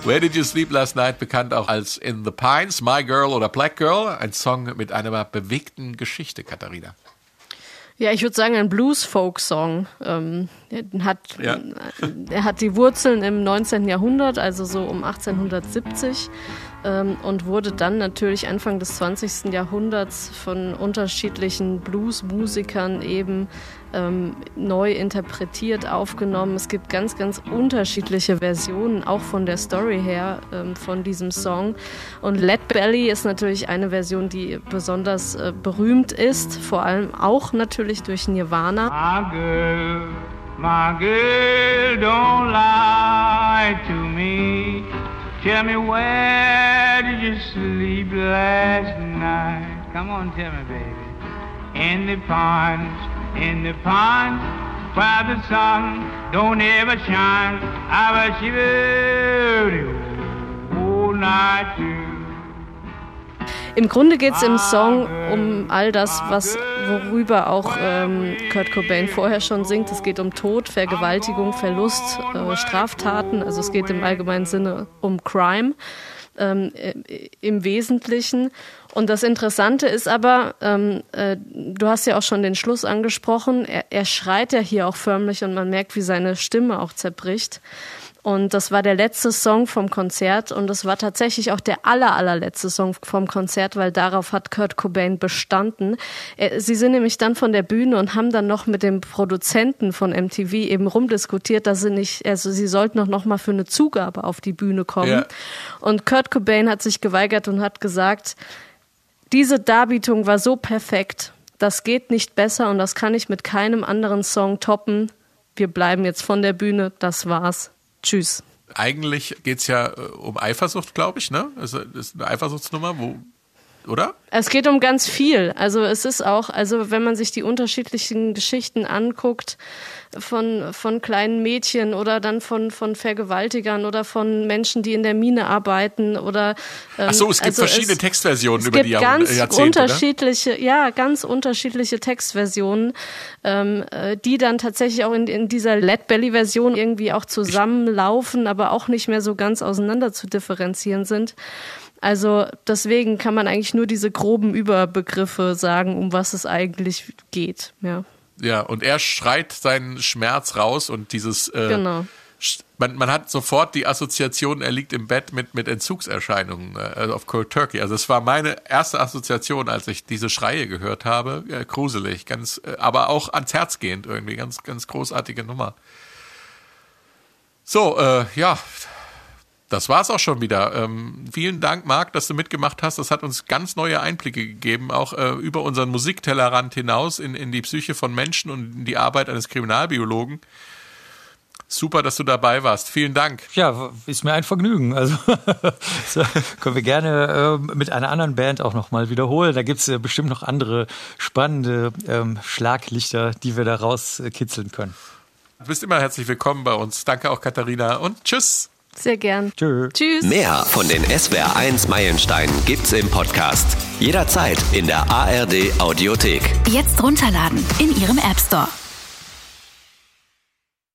Where Did You Sleep Last Night, bekannt auch als In the Pines, My Girl oder Black Girl, ein Song mit einer bewegten Geschichte, Katharina. Ja, ich würde sagen, ein Blues-Folk-Song. Ähm, er, hat, Ja. er hat die Wurzeln im 19. Jahrhundert, also so um 1870, ähm, und wurde dann natürlich Anfang des 20. Jahrhunderts von unterschiedlichen Blues-Musikern eben ähm, neu interpretiert, aufgenommen. Es gibt ganz, ganz unterschiedliche Versionen, auch von der Story her, ähm, von diesem Song. Und Led Belly ist natürlich eine Version, die besonders äh, berühmt ist, vor allem auch natürlich durch Nirvana. My girl, my girl, don't lie to me. Tell me where did you sleep last night? Come on, tell me, baby. In the pond, in the pond, where the sun don't ever shine. I was shivered all night too. Im Grunde geht es im Song um all das, was worüber auch ähm, Kurt Cobain vorher schon singt. Es geht um Tod, Vergewaltigung, Verlust, äh, Straftaten. Also es geht im allgemeinen Sinne um Crime ähm, äh, im Wesentlichen. Und das Interessante ist aber, ähm, äh, du hast ja auch schon den Schluss angesprochen, er, er schreit ja hier auch förmlich und man merkt, wie seine Stimme auch zerbricht. Und das war der letzte Song vom Konzert und das war tatsächlich auch der aller, allerletzte Song vom Konzert, weil darauf hat Kurt Cobain bestanden. Er- Sie sind nämlich dann von der Bühne und haben dann noch mit dem Produzenten von MTV eben rumdiskutiert, dass sie nicht, also sie sollten noch, noch mal für eine Zugabe auf die Bühne kommen. Ja. Und Kurt Cobain hat sich geweigert und hat gesagt, diese Darbietung war so perfekt, das geht nicht besser und das kann ich mit keinem anderen Song toppen. Wir bleiben jetzt von der Bühne, das war's. Tschüss. Eigentlich geht's ja äh, um Eifersucht, glaube ich, ne? Also, das ist eine Eifersuchtsnummer, wo oder? Es geht um ganz viel. Also es ist auch, also wenn man sich die unterschiedlichen Geschichten anguckt, von, von kleinen Mädchen oder dann von, von Vergewaltigern oder von Menschen, die in der Mine arbeiten oder ähm, Ach so, es gibt also verschiedene es, Textversionen es über gibt die ganz Jahrzehnte. Ne? unterschiedliche, ja, ganz unterschiedliche Textversionen, ähm, äh, die dann tatsächlich auch in, in dieser Lead Belly Version irgendwie auch zusammenlaufen, aber auch nicht mehr so ganz auseinander zu differenzieren sind. Also deswegen kann man eigentlich nur diese groben Überbegriffe sagen, um was es eigentlich geht. Ja. Ja, und er schreit seinen Schmerz raus und dieses. Äh, Genau. Man, man hat sofort die Assoziation, er liegt im Bett mit, mit Entzugserscheinungen äh, also auf Cold Turkey. Also es war meine erste Assoziation, als ich diese Schreie gehört habe. Äh, gruselig, ganz, äh, aber auch ans Herz gehend irgendwie. Ganz, ganz großartige Nummer. So, äh, ja, das war's auch schon wieder. Ähm, vielen Dank, Marc, dass du mitgemacht hast. Das hat uns ganz neue Einblicke gegeben, auch äh, über unseren Musiktellerrand hinaus in, in die Psyche von Menschen und in die Arbeit eines Kriminalbiologen. Super, dass du dabei warst. Vielen Dank. Ja, ist mir ein Vergnügen. Also [LAUGHS] so, können wir gerne ähm, mit einer anderen Band auch nochmal wiederholen. Da gibt's äh, bestimmt noch andere spannende ähm, Schlaglichter, die wir da rauskitzeln können. Du bist immer herzlich willkommen bei uns. Danke auch, Katharina. Und tschüss. Sehr gern. Tschö. Tschüss. Mehr von den SWR1 Meilensteinen gibt's im Podcast. Jederzeit in der ARD Audiothek. Jetzt runterladen in Ihrem App Store.